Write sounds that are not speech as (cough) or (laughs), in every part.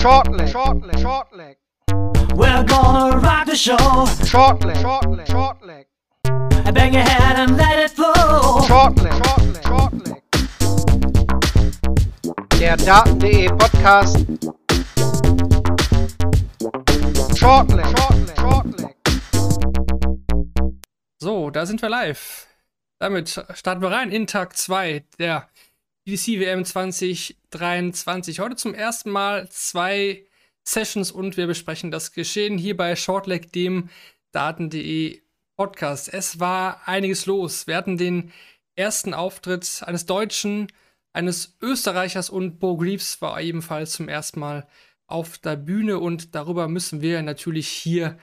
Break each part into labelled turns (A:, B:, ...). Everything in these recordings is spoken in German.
A: Short leg, short leg, short leg.
B: We're gonna rock the show.
A: Short leg, short leg, short leg.
B: Bang your head and let it flow.
A: Short leg, short leg, short leg. Der Daten.de Podcast. Short leg, short leg, short leg.
C: So, da sind wir live. Damit starten wir rein in Tag 2 der PDC WM 2023. Heute zum ersten Mal zwei Sessions und wir besprechen das Geschehen hier bei Shortleg, dem Daten.de Podcast. Es war einiges los. Wir hatten den ersten Auftritt eines Deutschen, eines Österreichers und Bo Greaves war ebenfalls zum ersten Mal auf der Bühne und darüber müssen wir natürlich hier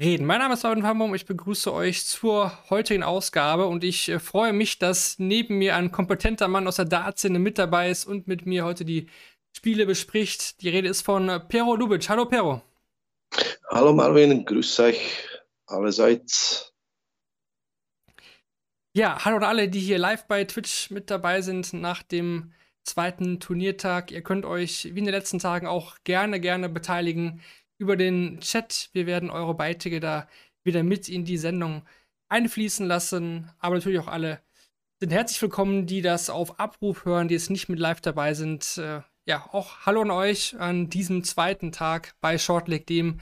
C: reden. Mein Name ist Marvin Hambaum, ich begrüße euch zur heutigen Ausgabe und ich äh, freue mich, dass neben mir ein kompetenter Mann aus der Dartszene mit dabei ist und mit mir heute die Spiele bespricht. Die Rede ist von äh, Pero Lubic. Hallo Pero.
D: Hallo Marvin, grüß euch allerseits.
C: Ja, hallo an alle, die hier live bei Twitch mit dabei sind nach dem zweiten Turniertag. Ihr könnt euch wie in den letzten Tagen auch gerne, gerne beteiligen über den Chat. Wir werden eure Beiträge da wieder mit in die Sendung einfließen lassen. Aber natürlich auch alle sind herzlich willkommen, die das auf Abruf hören, die jetzt nicht mit live dabei sind. Äh, ja, auch Hallo an euch an diesem zweiten Tag bei Shortleg, dem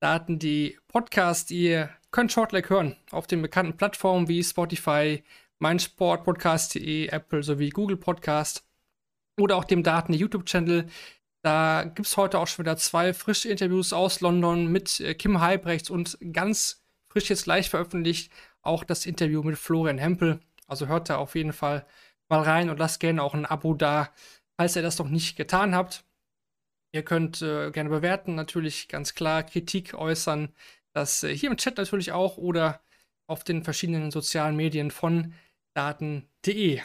C: Daten.de Podcast. Ihr könnt Shortleg hören auf den bekannten Plattformen wie Spotify, meinsportpodcast.de, Apple sowie Google Podcast oder auch dem Daten YouTube-Channel. Da gibt es heute auch schon wieder zwei frische Interviews aus London mit äh, Kim Heibrechts und ganz frisch jetzt gleich veröffentlicht auch das Interview mit Florian Hempel. Also hört da auf jeden Fall mal rein und lasst gerne auch ein Abo da, falls ihr das noch nicht getan habt. Ihr könnt äh, gerne bewerten, natürlich ganz klar Kritik äußern. Das äh, hier im Chat natürlich auch oder auf den verschiedenen sozialen Medien von daten.de.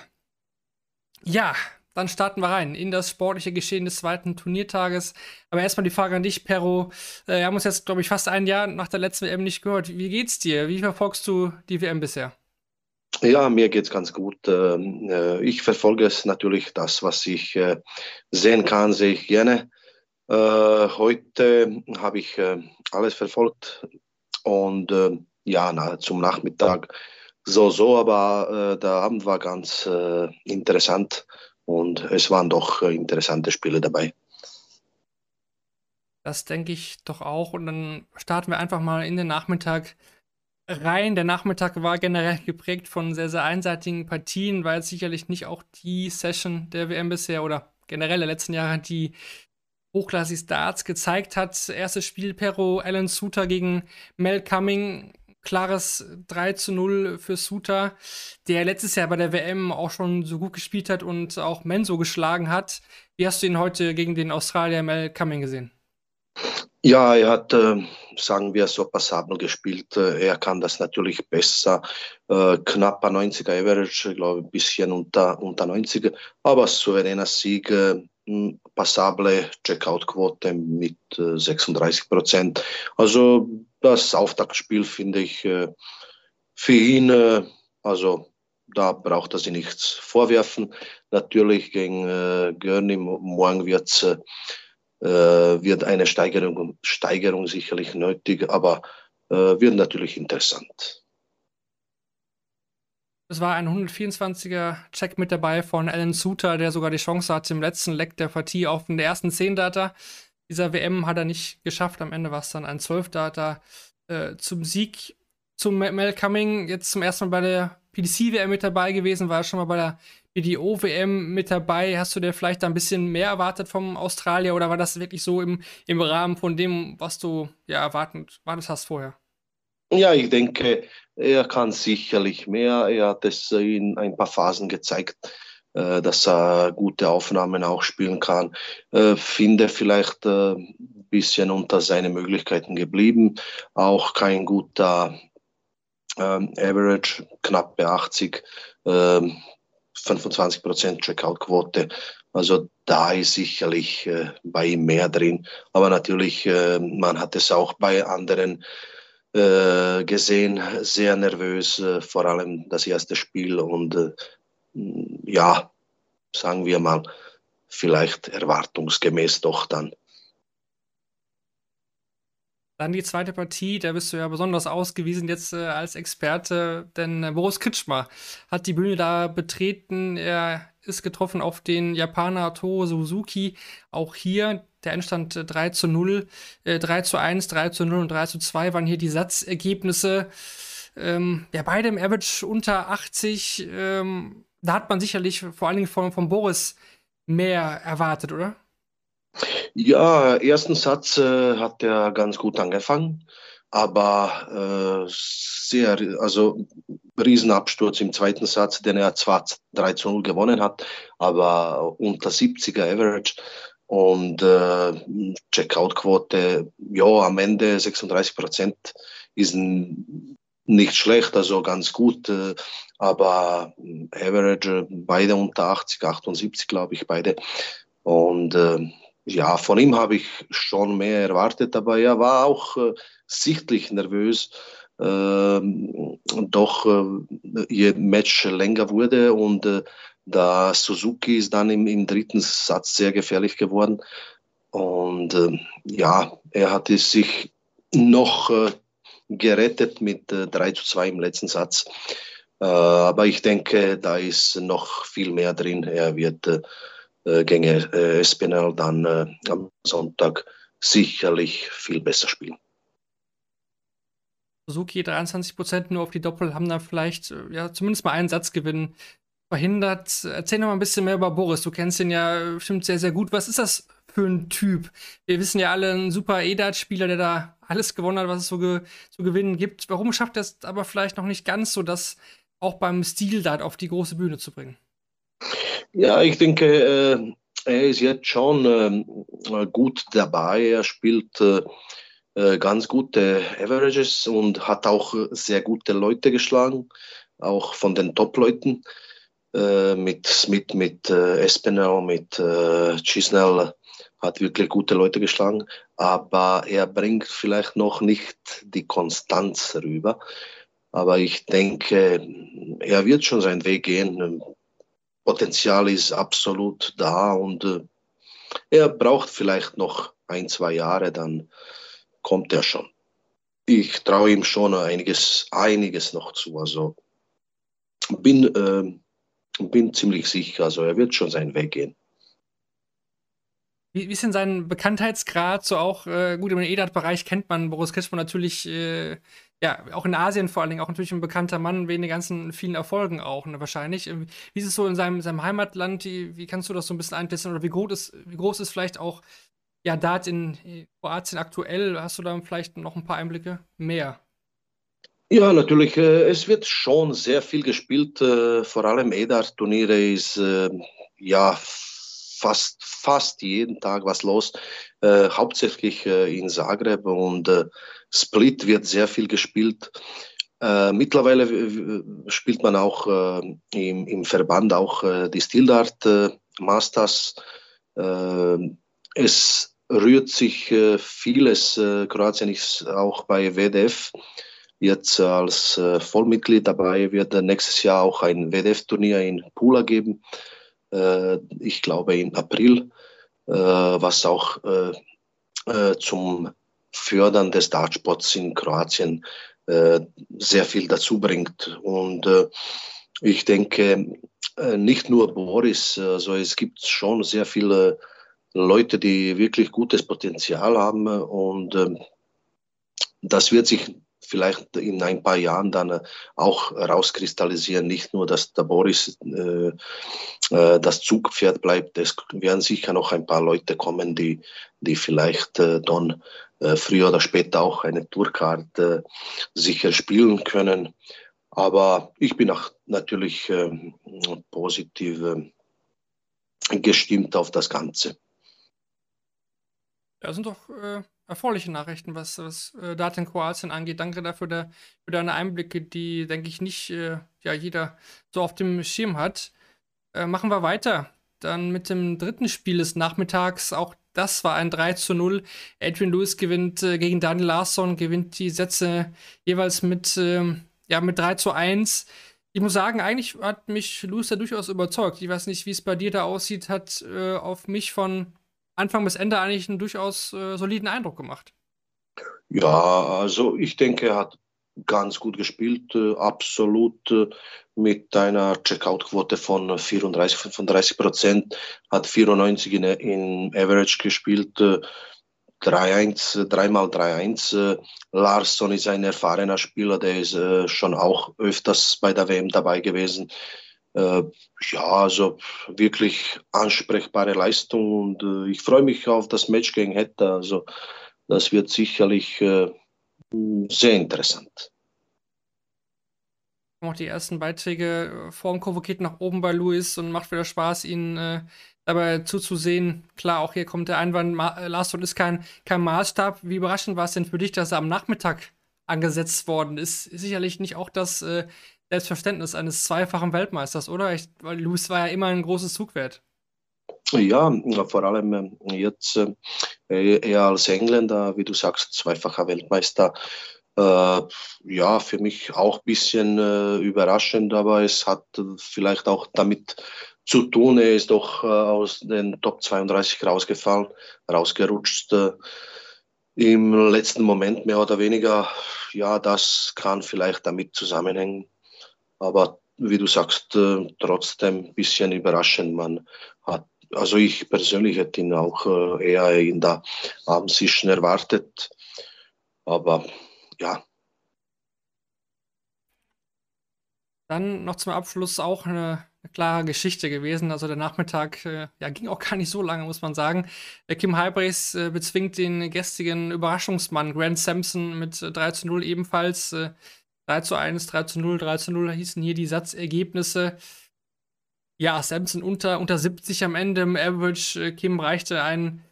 C: Ja, dann starten wir rein in das sportliche Geschehen des zweiten Turniertages. Aber erstmal die Frage an dich, Perro. Äh, wir haben uns jetzt, glaube ich, fast ein Jahr nach der letzten WM nicht gehört. Wie geht's dir? Wie verfolgst du die WM bisher?
D: Ja, mir geht's ganz gut. Ähm, äh, ich verfolge es natürlich, das, was ich äh, sehen kann, sehe ich gerne. Heute habe ich alles verfolgt und ja, zum Nachmittag so, so, aber der Abend war ganz interessant und es waren doch äh, interessante Spiele dabei.
C: Das denke ich doch auch. Und dann starten wir einfach mal in den Nachmittag rein. Der Nachmittag war generell geprägt von sehr, sehr einseitigen Partien, weil es sicherlich nicht auch die Session der WM bisher oder generell der letzten Jahre die hochklassig Darts gezeigt hat. Erstes Spiel Pero Alan Suter gegen Mel Cumming klares 3 zu 0 für Suter, der letztes Jahr bei der WM auch schon so gut gespielt hat und auch Menso geschlagen hat. Wie hast du ihn heute gegen den Australier Mel Cumming gesehen?
D: Ja, er hat, äh, sagen wir, so passabel gespielt. Äh, er kann das natürlich besser. Äh, knapper 90er Average, glaube ich, ein bisschen unter, unter 90er. Aber souveräner Sieg, äh, passable Checkout-Quote mit 36 Prozent. Also das Auftaktspiel finde ich äh, für ihn, äh, also da braucht er sich nichts vorwerfen. Natürlich gegen äh, Görni morgen wird's, äh, wird eine Steigerung, Steigerung sicherlich nötig, aber äh, wird natürlich interessant.
C: Es war ein 124er Check mit dabei von Alan Suter, der sogar die Chance hatte im letzten Leck der Partie auf den ersten 10 Data dieser WM hat er nicht geschafft. Am Ende war es dann ein 12 Data äh, zum Sieg zum Mel Cumming. Jetzt zum ersten Mal bei der PDC-WM mit dabei gewesen, war er schon mal bei der BDO-WM mit dabei. Hast du dir vielleicht ein bisschen mehr erwartet vom Australier oder war das wirklich so im, im Rahmen von dem, was du ja erwartet, erwartet hast vorher?
D: Ja, ich denke, er kann sicherlich mehr. Er hat es in ein paar Phasen gezeigt, äh, dass er gute Aufnahmen auch spielen kann. Äh, finde vielleicht ein äh, bisschen unter seinen Möglichkeiten geblieben. Auch kein guter ähm, Average, knapp bei 80, ähm, 25 Prozent Checkout-Quote. Also da ist sicherlich bei ihm mehr drin. Aber natürlich, man hat es auch bei anderen gesehen, sehr nervös, vor allem das erste Spiel und ja, sagen wir mal, vielleicht erwartungsgemäß doch dann
C: Dann die zweite Partie, da bist du ja besonders ausgewiesen jetzt äh, als Experte, denn äh, Boris Kritschmer hat die Bühne da betreten. Er ist getroffen auf den Japaner Toro Suzuki. Auch hier der Endstand äh, 3 zu 0, äh, 3 zu 1, 3 zu 0 und 3 zu 2 waren hier die Satzergebnisse. Ähm, ja, beide im Average unter 80. Ähm, da hat man sicherlich vor allen Dingen von, von Boris mehr erwartet, oder?
D: Ja, ersten Satz äh, hat er ganz gut angefangen, aber äh, sehr, also Riesenabsturz im zweiten Satz, den er zwar 3 zu 0 gewonnen hat, aber unter 70er Average und äh, Checkout-Quote, ja, am Ende 36 Prozent ist nicht schlecht, also ganz gut, äh, aber Average beide unter 80, 78 glaube ich beide und äh, ja, von ihm habe ich schon mehr erwartet, aber er war auch äh, sichtlich nervös. Äh, doch äh, je Match länger wurde und äh, da Suzuki ist dann im, im, dritten Satz sehr gefährlich geworden. Und äh, ja, er hatte sich noch äh, gerettet mit 3 zu 2 im letzten Satz. aber ich denke, da ist noch viel mehr drin. Er wird äh, gegen äh, Espinel dann äh, am Sonntag sicherlich viel besser spielen.
C: Suzuki 23 Prozent nur auf die Doppel haben da vielleicht äh, ja zumindest mal einen Satzgewinn verhindert. Erzähl noch mal ein bisschen mehr über Boris. Du kennst ihn ja bestimmt sehr, sehr gut. Was ist das für ein Typ? Wir wissen ja alle, ein super EDAT-Spieler, der da alles gewonnen hat, was es so ge zu gewinnen gibt. Warum schafft er es aber vielleicht noch nicht ganz so, das auch beim Stil-Dart auf die große Bühne zu bringen?
D: Ja, ich denke, äh, er ist jetzt schon äh, gut dabei. Er spielt äh, äh, ganz gute Averages und hat auch sehr gute Leute geschlagen, auch von den Top-Leuten. Äh, mit Smith, mit äh, Espinel, mit äh, Chisnell hat wirklich gute Leute geschlagen, aber er bringt vielleicht noch nicht die Konstanz rüber. Aber ich denke, er wird schon seinen Weg gehen. Potenzial ist absolut da und äh, er braucht vielleicht noch ein, zwei Jahre, dann kommt er schon. Ich traue ihm schon einiges, einiges noch zu. Also bin, äh, bin ziemlich sicher, also er wird schon seinen Weg gehen.
C: Wie, wie ist denn sein Bekanntheitsgrad? So auch, äh, gut, im EDAT-Bereich kennt man Boris Kretschmann natürlich äh, ja, auch in Asien vor allen Dingen, auch natürlich ein bekannter Mann wegen den ganzen vielen Erfolgen auch, ne, wahrscheinlich. Ähm, wie ist es so in seinem, seinem Heimatland? Wie, wie kannst du das so ein bisschen eintesten? Oder wie groß ist, wie groß ist vielleicht auch ja, Dart in Kroatien aktuell? Hast du da vielleicht noch ein paar Einblicke mehr?
D: Ja, natürlich. Äh, es wird schon sehr viel gespielt. Äh, vor allem EDAR-Turniere ist äh, ja fast, fast jeden Tag was los. Hauptsächlich in Zagreb und Split wird sehr viel gespielt. Mittlerweile spielt man auch im, im, Verband auch die Stildart Masters. Es rührt sich vieles. Kroatien ist auch bei WDF jetzt als Vollmitglied dabei. Wird nächstes Jahr auch ein WDF-Turnier in Pula geben. ich glaube im April, was auch zum Fördern des Dartsports in Kroatien äh, sehr viel dazu bringt. Und äh, ich denke, äh, nicht nur Boris, also es gibt schon sehr viele Leute, die wirklich gutes Potenzial haben und das wird sich vielleicht in ein paar Jahren dann äh, auch rauskristallisieren. Nicht nur, dass der Boris äh, äh, das Zugpferd bleibt. Es werden sicher noch ein paar Leute kommen, die, die vielleicht äh, dann äh, früher oder später auch eine Tourkarte sicher spielen können. Aber ich bin auch natürlich ähm, positiv ähm, gestimmt auf das Ganze.
C: Das sind doch erfreuliche Nachrichten, was, was äh, Daten Kroatien angeht. Danke dafür der, für deine Einblicke, die, denke ich, nicht äh, ja, jeder so auf dem Schirm hat. Äh, machen wir weiter. Dann mit dem dritten Spiel des Nachmittags. Auch das war ein 3 zu 0. Edwin Lewis gewinnt äh, gegen Daniel Larsson, gewinnt die Sätze jeweils mit, äh, ja, mit 3 zu 1. Ich muss sagen, eigentlich hat mich Lewis da durchaus überzeugt. Ich weiß nicht, wie es bei dir da aussieht, hat äh, auf mich von Anfang bis Ende eigentlich einen durchaus äh, soliden Eindruck gemacht.
D: Ja, also ich denke, er hat ganz gut gespielt, äh, absolut äh, mit einer Checkout-Quote von 34, 35 Prozent, hat 94 in, in Average gespielt, äh, 3-1, dreimal 3-1. Äh, Larsson ist ein erfahrener Spieler, der ist äh, schon auch öfters bei der WM dabei gewesen. Äh, ja, also wirklich ansprechbare Leistung und äh, ich freue mich auf das Match gegen Hetta. Also das wird sicherlich äh, sehr interessant.
C: Auch die ersten Beiträge Form Kurve geht nach oben bei Luis und macht wieder Spaß, ihn äh, dabei zuzusehen. Klar, auch hier kommt der Einwand, Ma äh, Larsson ist kein, kein Maßstab. Wie überraschend war es denn für dich, dass er am Nachmittag angesetzt worden ist? sicherlich nicht auch das äh, Selbstverständnis eines zweifachen Weltmeisters, oder? Ich, weil Luis war ja immer ein großes Zugwert.
D: Ja, vor allem äh, jetzt äh, er als Engländer, wie du sagst, zweifacher Weltmeister. Äh, ja, für mich auch ein bisschen äh, überraschend, aber es hat vielleicht auch damit zu tun. Er ist doch äh, aus den Top 32 rausgefallen, rausgerutscht. Äh, Im letzten Moment mehr oder weniger. Ja, das kann vielleicht damit zusammenhängen. Aber wie du sagst, äh, trotzdem ein bisschen überraschend. Man hat also ich persönlich hätte ihn auch äh, eher in der Abendsischen erwartet. Aber ja.
C: Dann noch zum Abschluss auch eine, eine klare Geschichte gewesen. Also der Nachmittag äh, ja, ging auch gar nicht so lange, muss man sagen. Äh, Kim Halbrechts äh, bezwingt den gestrigen Überraschungsmann Grant Sampson mit 3 zu 0 ebenfalls. 3 zu 1, 3 zu 0, 3 zu 0 hießen hier die Satzergebnisse. Ja, Samson unter, unter 70 am Ende im Average. Äh, Kim reichte ein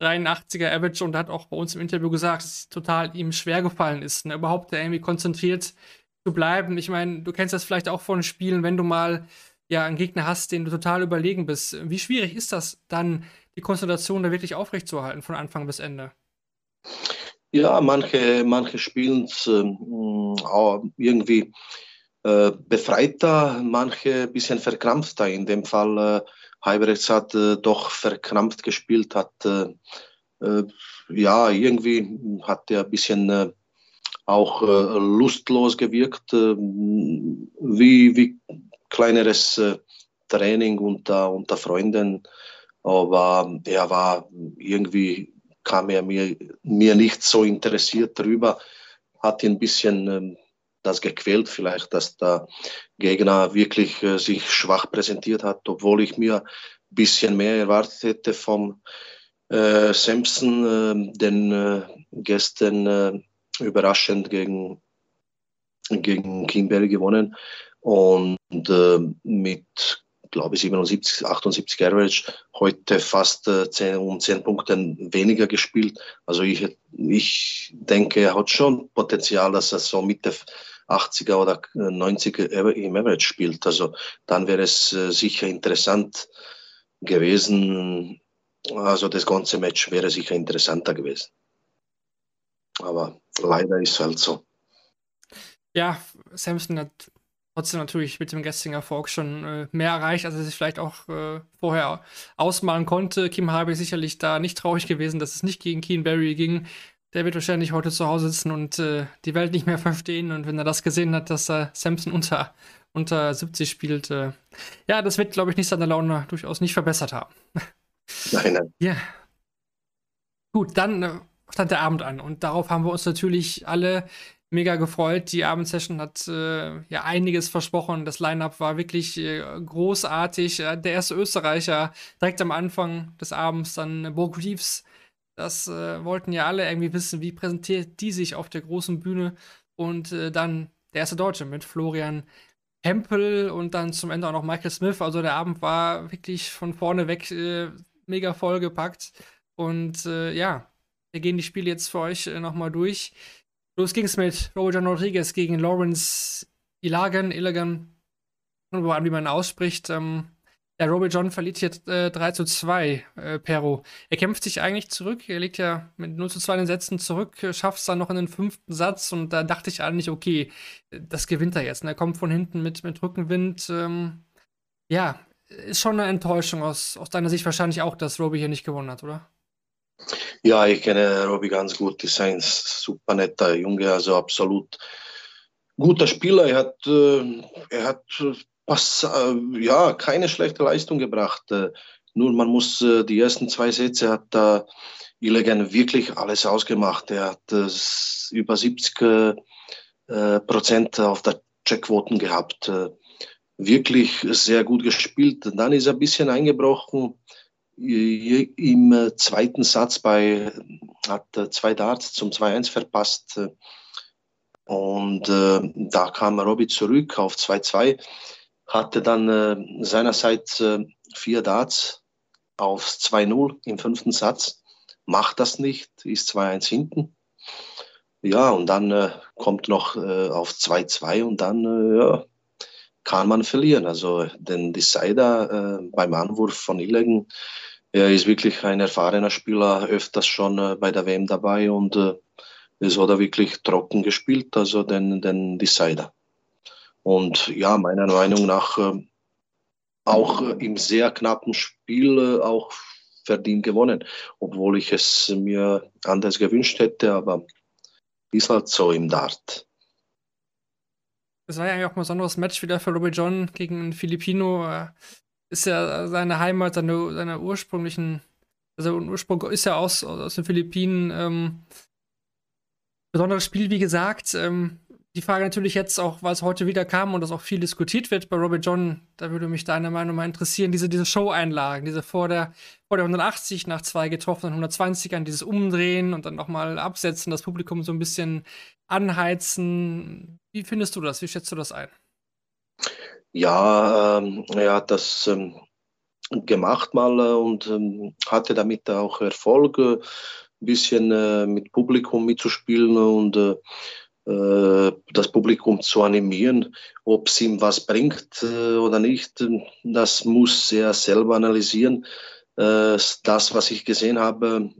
C: 83er Average und hat auch bei uns im Interview gesagt, dass es total ihm schwer gefallen ist, ne, überhaupt irgendwie konzentriert zu bleiben. Ich meine, du kennst das vielleicht auch von Spielen, wenn du mal ja einen Gegner hast, den du total überlegen bist. Wie schwierig ist das dann, die Konzentration da wirklich aufrechtzuerhalten von Anfang bis Ende?
D: Ja, manche, manche spielen es äh, irgendwie äh, befreiter, manche ein bisschen verkrampfter. In dem Fall äh, Heibrechts hat äh, doch verkrampft gespielt, hat ja irgendwie hat er ein bisschen auch lustlos gewirkt, wie, wie kleineres Training unter, unter Freunden. Aber er war irgendwie, kam er mir, mir nicht so interessiert drüber, hat ihn ein bisschen ähm, das gequält vielleicht, dass der Gegner wirklich äh, sich schwach präsentiert hat, obwohl ich mir ein bisschen mehr erwartet hätte vom äh, Sampson, äh, den äh, gestern äh, überraschend gegen, gegen Kimberley gewonnen und äh, mit glaube ich 77, 78 Average, heute fast äh, 10, um 10 Punkte weniger gespielt. Also ich, ich denke, er hat schon Potenzial, dass er so Mitte 80er oder 90er im Average spielt. Also dann wäre es äh, sicher interessant gewesen. Also das ganze Match wäre sicher interessanter gewesen. Aber leider ist es halt so.
C: Ja, Samson hat trotzdem natürlich mit dem gestrigen Erfolg schon äh, mehr erreicht, als er sich vielleicht auch äh, vorher ausmalen konnte. Kim Harvey ist sicherlich da nicht traurig gewesen, dass es nicht gegen Keen Barry ging. Der wird wahrscheinlich heute zu Hause sitzen und äh, die Welt nicht mehr (laughs) verstehen. Und wenn er das gesehen hat, dass äh, Samson unter, unter 70 spielt, äh, ja, das wird, glaube ich, nicht seine Laune durchaus nicht verbessert haben. (laughs)
D: Nein, nein.
C: Ja. Gut, dann äh, stand der Abend an und darauf haben wir uns natürlich alle mega gefreut. Die Abendsession hat äh, ja einiges versprochen. Das Line-up war wirklich äh, großartig. Äh, der erste Österreicher direkt am Anfang des Abends, dann Bo Reeves das äh, wollten ja alle irgendwie wissen, wie präsentiert die sich auf der großen Bühne. Und äh, dann der erste Deutsche mit Florian Hempel und dann zum Ende auch noch Michael Smith. Also der Abend war wirklich von vorne weg äh, mega vollgepackt. Und äh, ja, wir gehen die Spiele jetzt für euch äh, nochmal durch. Los ging es mit Rojan Rodriguez gegen Lawrence Ilagan, Ilagan, wie man ausspricht. Ähm, der Roby John verliert jetzt äh, 3 zu 2, äh, Pero. Er kämpft sich eigentlich zurück. Er liegt ja mit 0 zu 2 in den Sätzen zurück, schafft es dann noch in den fünften Satz und da dachte ich eigentlich, okay, das gewinnt er jetzt. Und er kommt von hinten mit, mit Rückenwind. Ähm, ja, ist schon eine Enttäuschung aus, aus deiner Sicht wahrscheinlich auch, dass Roby hier nicht gewonnen hat, oder?
D: Ja, ich kenne Robbie ganz gut. Ist ein super netter Junge, also absolut guter Spieler. Er hat, äh, er hat was, äh, ja, keine schlechte Leistung gebracht. Äh, nur man muss die ersten zwei Sätze hat da Illigan wirklich alles ausgemacht. Er hat über 70 Prozent auf der Checkquoten gehabt. Wirklich sehr gut gespielt. Dann ist er ein bisschen eingebrochen im zweiten Satz bei, hat zwei Darts zum 2-1 verpasst. Und äh, da kam Robby zurück auf 2-2, hatte dann äh, seinerseits äh, vier Darts auf 2-0 im fünften Satz. Macht das nicht, ist 2-1 hinten. Ja, und dann äh, kommt noch äh, auf 2-2 und dann äh, ja, kann man verlieren. Also den Decider äh, beim Anwurf von Illegen, er ist wirklich ein erfahrener Spieler, öfters schon äh, bei der WM dabei und äh, es hat er wirklich trocken gespielt, also den, den Decider. Und ja, meiner Meinung nach äh, auch im sehr knappen Spiel auch verdient gewonnen, obwohl ich es mir anders gewünscht hätte, aber ist halt so im Dart.
C: Es war ja eigentlich auch ein besonderes Match wieder für Robbie John gegen Filipino ist ja seine Heimat, seine, seine ursprünglichen, also Ursprung ist ja aus, aus den Philippinen. Ähm, besonderes Spiel, wie gesagt. Ähm, die Frage natürlich jetzt auch, es heute wieder kam und das auch viel diskutiert wird bei Robert John, da würde mich deine Meinung mal interessieren, diese, diese Show-Einlagen, diese vor der, vor der 180 nach zwei getroffenen 120ern, dieses Umdrehen und dann nochmal absetzen, das Publikum so ein bisschen anheizen. Wie findest du das? Wie schätzt du das ein?
D: Ja, ähm, er hat das ähm, gemacht mal äh, und ähm, hatte damit auch Erfolg, äh, ein bisschen äh, mit Publikum mitzuspielen und äh, äh das Publikum zu animieren. Ob es ihm was bringt oder nicht, das muss er selber analysieren. Das, was ich gesehen habe,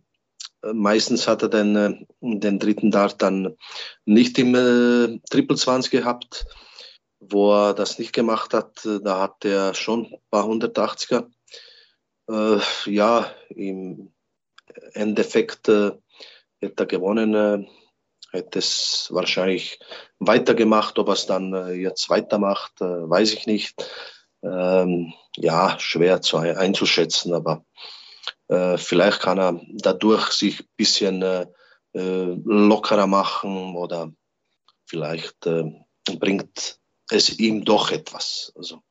D: meistens hat er den, den dritten Dart dann nicht im Triple 20 gehabt wo er das nicht gemacht hat, äh, da hat er schon ein paar 180er. Äh, ja, im Endeffekt äh, hätte er gewonnen, äh, hätte es wahrscheinlich weitergemacht. Ob er es dann äh, jetzt weitermacht, äh, weiß ich nicht. Ähm, ja, schwer zu, einzuschätzen, aber vielleicht kann er dadurch sich ein bisschen lockerer machen oder vielleicht bringt es ihm doch etwas. Also.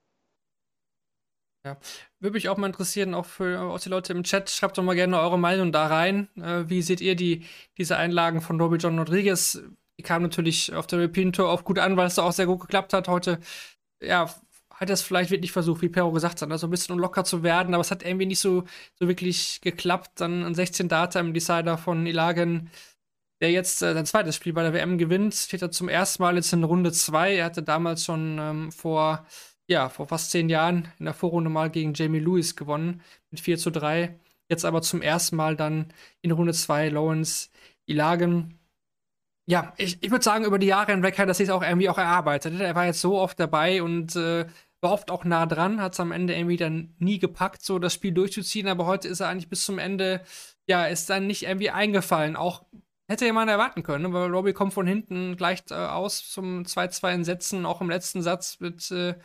C: Ja, würde mich auch mal interessieren, auch für auch die Leute im Chat, schreibt doch mal gerne eure Meinung da rein. Äh, wie seht ihr die, diese Einlagen von Robbie John Rodriguez? Die kamen natürlich auf der European Tour auch gut an, weil es auch sehr gut geklappt hat. Heute, ja, hat es vielleicht wirklich versucht, wie Pero gesagt hat, also ein bisschen locker zu werden, aber es hat irgendwie nicht so, so wirklich geklappt. Dann ein 16 Data im Decider von Ilagen der jetzt äh, sein zweites Spiel bei der WM gewinnt, steht er zum ersten Mal jetzt in Runde 2. Er hatte damals schon ähm, vor, ja, vor fast zehn Jahren in der Vorrunde mal gegen Jamie Lewis gewonnen mit 4 zu 3. Jetzt aber zum ersten Mal dann in Runde 2 Lawrence Ilagen. Ja, ich, ich würde sagen, über die Jahre hinweg hat er sich auch irgendwie auch erarbeitet. Er war jetzt so oft dabei und äh, war oft auch nah dran, hat es am Ende irgendwie dann nie gepackt, so das Spiel durchzuziehen. Aber heute ist er eigentlich bis zum Ende, ja, ist dann nicht irgendwie eingefallen. Auch Hätte jemand erwarten können, ne? weil Robbie kommt von hinten gleich äh, aus zum 2-2 in Sätzen, auch im letzten Satz mit äh,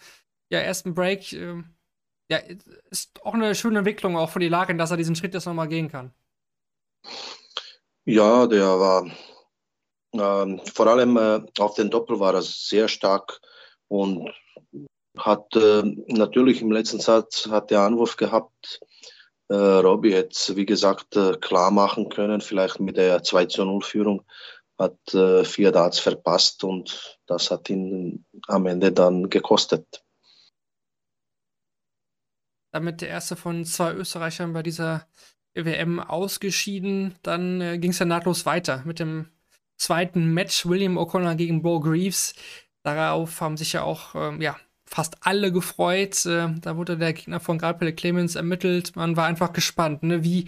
C: ja, ersten Break. Äh, ja, ist auch eine schöne Entwicklung auch von die Lage, dass er diesen Schritt jetzt nochmal gehen kann.
D: Ja, der war ähm, vor allem äh, auf den Doppel war er sehr stark und hat äh, natürlich im letzten Satz hat der Anwurf gehabt, äh, Robbie jetzt, wie gesagt, äh, klar machen können, vielleicht mit der 2 zu 0 Führung, hat äh, vier Darts verpasst und das hat ihn am Ende dann gekostet.
C: Damit der erste von zwei Österreichern bei dieser WM ausgeschieden. Dann äh, ging es ja nahtlos weiter mit dem zweiten Match William O'Connor gegen Bo Greaves. Darauf haben sich ja auch ähm, ja, fast alle gefreut. Äh, da wurde der Gegner von Gabriel Clemens ermittelt. Man war einfach gespannt, ne? wie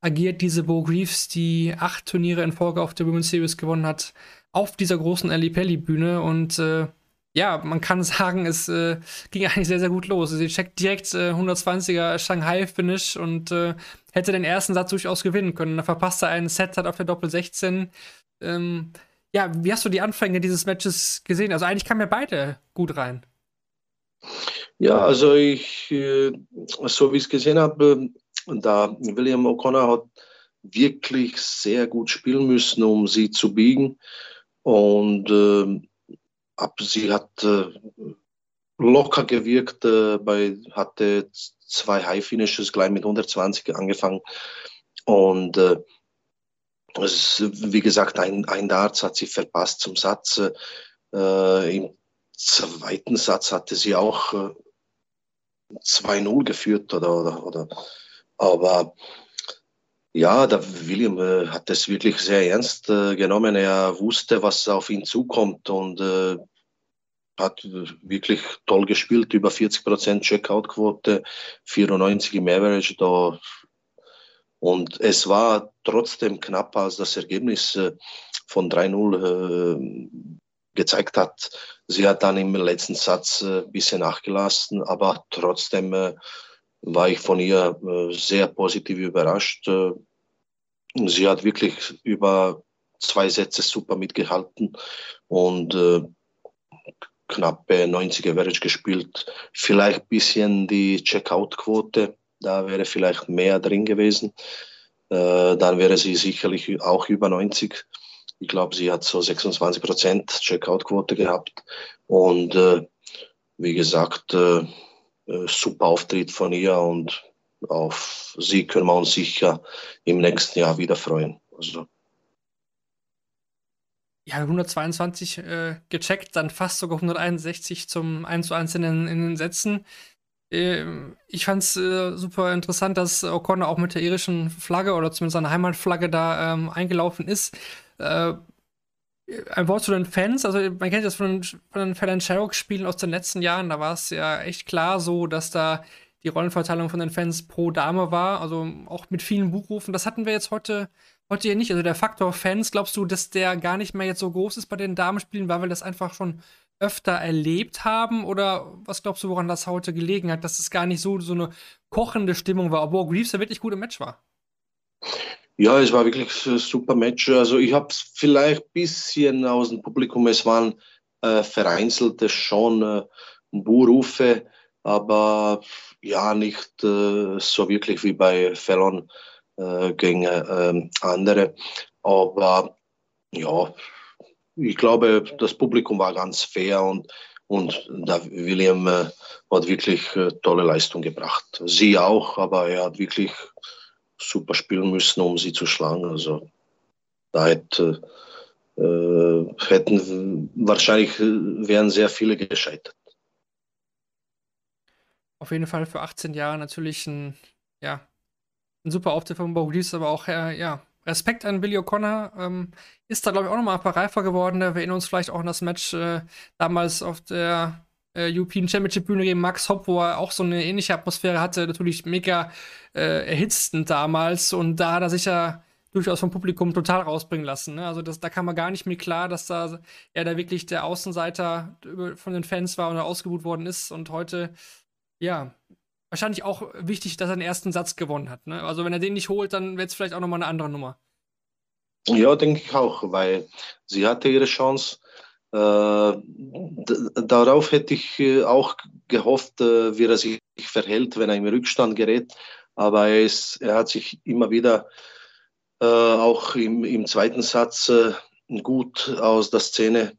C: agiert diese Bo Greaves, die acht Turniere in Folge auf der Women's Series gewonnen hat, auf dieser großen Ali Pelli-Bühne. Und äh, ja, man kann (laughs) sagen, es äh, ging eigentlich sehr, sehr gut los. Sie checkt direkt äh, 120er Shanghai-Finish und äh, hätte den ersten Satz durchaus gewinnen können. Da verpasst er einen Set, hat auf der Doppel 16. Ähm, ja, wie hast du die Anfänge dieses Matches gesehen? Also eigentlich kamen ja beide gut rein.
D: Ja, also ich, äh, so wie ich es gesehen habe, da William O'Connor hat wirklich sehr gut spielen müssen, um sie zu biegen. Und äh, sie hat äh, locker gewirkt, äh, bei, hatte zwei High Finishes gleich mit 120 angefangen. Und äh, ist, wie gesagt, ein, ein Darts hat sie verpasst zum Satz. Äh, Im zweiten Satz hatte sie auch äh, 2-0 geführt oder, oder, oder. Aber ja, der William äh, hat es wirklich sehr ernst äh, genommen. Er wusste, was auf ihn zukommt und äh, hat wirklich toll gespielt, über 40 Prozent Checkout-Quote, 94 im Average. Da. Und es war trotzdem knapper, als das Ergebnis äh, von 3-0 äh, gezeigt hat. Sie hat dann im letzten Satz ein äh, bisschen nachgelassen, aber trotzdem war ich von ihr sehr positiv überrascht. Sie hat wirklich über zwei Sätze super mitgehalten und knappe 90 Average gespielt. Vielleicht ein bisschen die Checkout-Quote, da wäre vielleicht mehr drin gewesen. Äh, dann wäre sie sicherlich auch über 90. Ich glaube, sie hat so 26 Prozent Checkout-Quote gehabt. Und äh, wie gesagt, äh, äh, super Auftritt von ihr und auf sie können wir uns sicher im nächsten Jahr wieder freuen. Also,
C: ja, 122 äh, gecheckt, dann fast sogar 161 zum 1 zu 1 in den, in den Sätzen. Äh, ich fand es äh, super interessant, dass O'Connor auch mit der irischen Flagge oder zumindest seiner Heimatflagge da ähm, eingelaufen ist. Äh, ein Wort zu den Fans, also man kennt das von, von den Fallon Sherrock-Spielen aus den letzten Jahren, da war es ja echt klar so, dass da die Rollenverteilung von den Fans pro Dame war, also auch mit vielen Buchrufen. Das hatten wir jetzt heute Heute ja nicht. Also der Faktor Fans, glaubst du, dass der gar nicht mehr jetzt so groß ist bei den Damenspielen, weil wir das einfach schon öfter erlebt haben? Oder was glaubst du, woran das heute gelegen hat, dass es gar nicht so, so eine kochende Stimmung war, obwohl Greaves ja wirklich gut im Match war?
D: Ja, es war wirklich ein super Match. Also ich habe es vielleicht ein bisschen aus dem Publikum, es waren äh, vereinzelte schon äh, Buhrufe, aber ja, nicht äh, so wirklich wie bei Fallon äh, gegen äh, andere. Aber ja, ich glaube, das Publikum war ganz fair und, und der William äh, hat wirklich äh, tolle Leistung gebracht. Sie auch, aber er hat wirklich super spielen müssen, um sie zu schlagen. Also da hätte, äh, hätten wahrscheinlich äh, wären sehr viele gescheitert.
C: Auf jeden Fall für 18 Jahre natürlich ein ja, ein super Auftritt von Maurice, aber auch, äh, ja, Respekt an Billy O'Connor. Ähm, ist da, glaube ich, auch nochmal ein paar reifer geworden. Wir erinnern uns vielleicht auch an das Match äh, damals auf der äh, European Championship Bühne gegen Max Hopp, wo er auch so eine ähnliche Atmosphäre hatte. Natürlich mega äh, erhitzend damals. Und da hat er sich ja durchaus vom Publikum total rausbringen lassen. Ne? Also das, da kam man gar nicht mehr klar, dass da er da wirklich der Außenseiter von den Fans war und ausgebucht worden ist. Und heute, ja, wahrscheinlich auch wichtig, dass er den ersten Satz gewonnen hat. Ne? Also wenn er den nicht holt, dann wird es vielleicht auch nochmal eine andere Nummer.
D: Ja, denke ich auch, weil sie hatte ihre Chance. Äh, darauf hätte ich äh, auch gehofft, äh, wie er sich verhält, wenn er im Rückstand gerät. Aber er, ist, er hat sich immer wieder äh, auch im, im, zweiten Satz äh, gut aus der Szene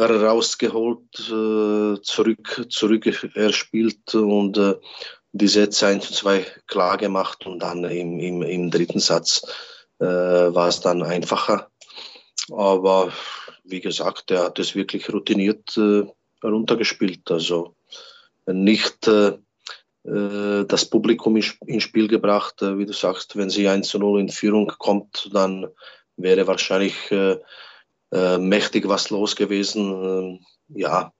D: rausgeholt, äh, zurück, zurück erspielt und die Sätze 1 zu 2 klar gemacht und dann im, im, im dritten Satz äh, war es dann einfacher. Aber wie gesagt, er hat es wirklich routiniert äh, runtergespielt. Also nicht äh, äh das Publikum ins Spiel gebracht. Äh, wie du sagst, wenn sie 1 zu 0 in Führung kommt, dann wäre wahrscheinlich äh, mächtig was los gewesen. Ähm, ja,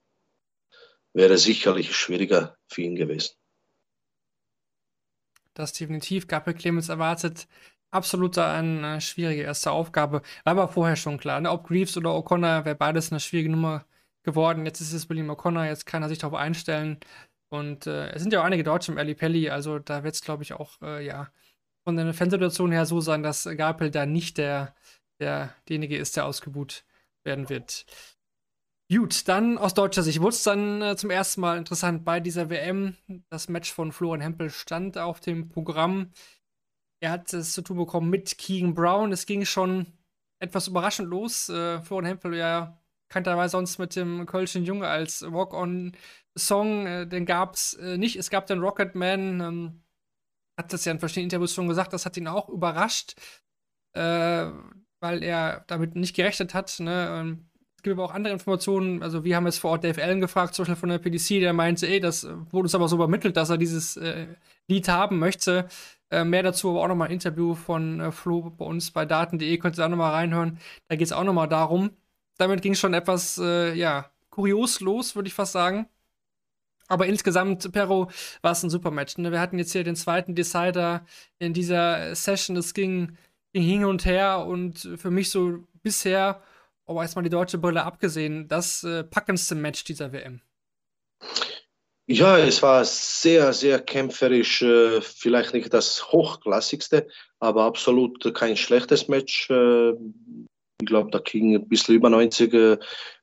D: wäre sicherlich schwieriger für ihn gewesen
C: das definitiv. Gabriel Clemens erwartet absolut eine schwierige erste Aufgabe. War aber vorher schon klar. Ne? Ob Greaves oder O'Connor wäre beides eine schwierige Nummer geworden. Jetzt ist es William O'Connor, jetzt kann er sich darauf einstellen. Und äh, es sind ja auch einige Deutsche im Ali Pelli, also da wird es, glaube ich, auch, äh, ja, von der Fansituation her so sein, dass Gabriel da nicht der, der, derjenige ist, der ausgebuht werden wird. Gut, dann aus deutscher Sicht wurde es dann äh, zum ersten Mal interessant bei dieser WM. Das Match von Florian Hempel stand auf dem Programm. Er hat es zu tun bekommen mit Keegan Brown. Es ging schon etwas überraschend los. Äh, Florian Hempel ja kannterweise sonst mit dem Kölschen Junge als Walk-on-Song. Äh, den gab es äh, nicht. Es gab den Rocket Man. Ähm, hat das ja in verschiedenen Interviews schon gesagt. Das hat ihn auch überrascht, äh, weil er damit nicht gerechnet hat. Ne? Ähm, es gibt aber auch andere Informationen. Also, wir haben jetzt vor Ort Dave Allen gefragt, zum Beispiel von der PDC, der meinte, ey, das wurde uns aber so übermittelt, dass er dieses äh, Lied haben möchte. Äh, mehr dazu aber auch nochmal ein Interview von äh, Flo bei uns bei daten.de, könnt ihr da nochmal reinhören. Da geht es auch nochmal darum. Damit ging es schon etwas, äh, ja, kurios los, würde ich fast sagen. Aber insgesamt, Perro, war es ein super Match. Ne? Wir hatten jetzt hier den zweiten Decider in dieser Session. Es ging, ging hin und her und für mich so bisher aber erstmal die deutsche Brille abgesehen, das äh, packendste Match dieser WM.
D: Ja, es war sehr, sehr kämpferisch. Äh, vielleicht nicht das hochklassigste, aber absolut kein schlechtes Match. Äh, ich glaube, da ging ein bisschen über 90, äh,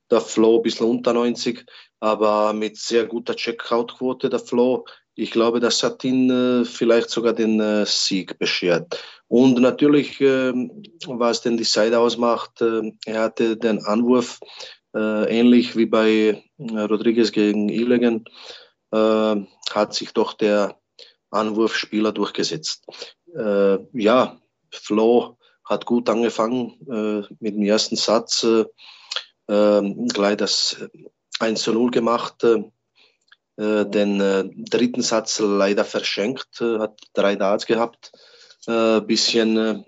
D: der Flow ein bisschen unter 90, aber mit sehr guter Checkout-Quote der Flow. Ich glaube, das hat ihn vielleicht sogar den Sieg beschert. Und natürlich, äh, was den Decider ausmacht, er hatte den Anwurf äh, ähnlich wie bei Rodriguez gegen Ilegen, hat sich doch der Anwurfspieler durchgesetzt. ja, Flo hat gut angefangen mit dem ersten Satz, gleich das 1 zu 0 gemacht äh, den äh, dritten Satz leider verschenkt, äh, hat drei Darts gehabt, äh, bisschen äh,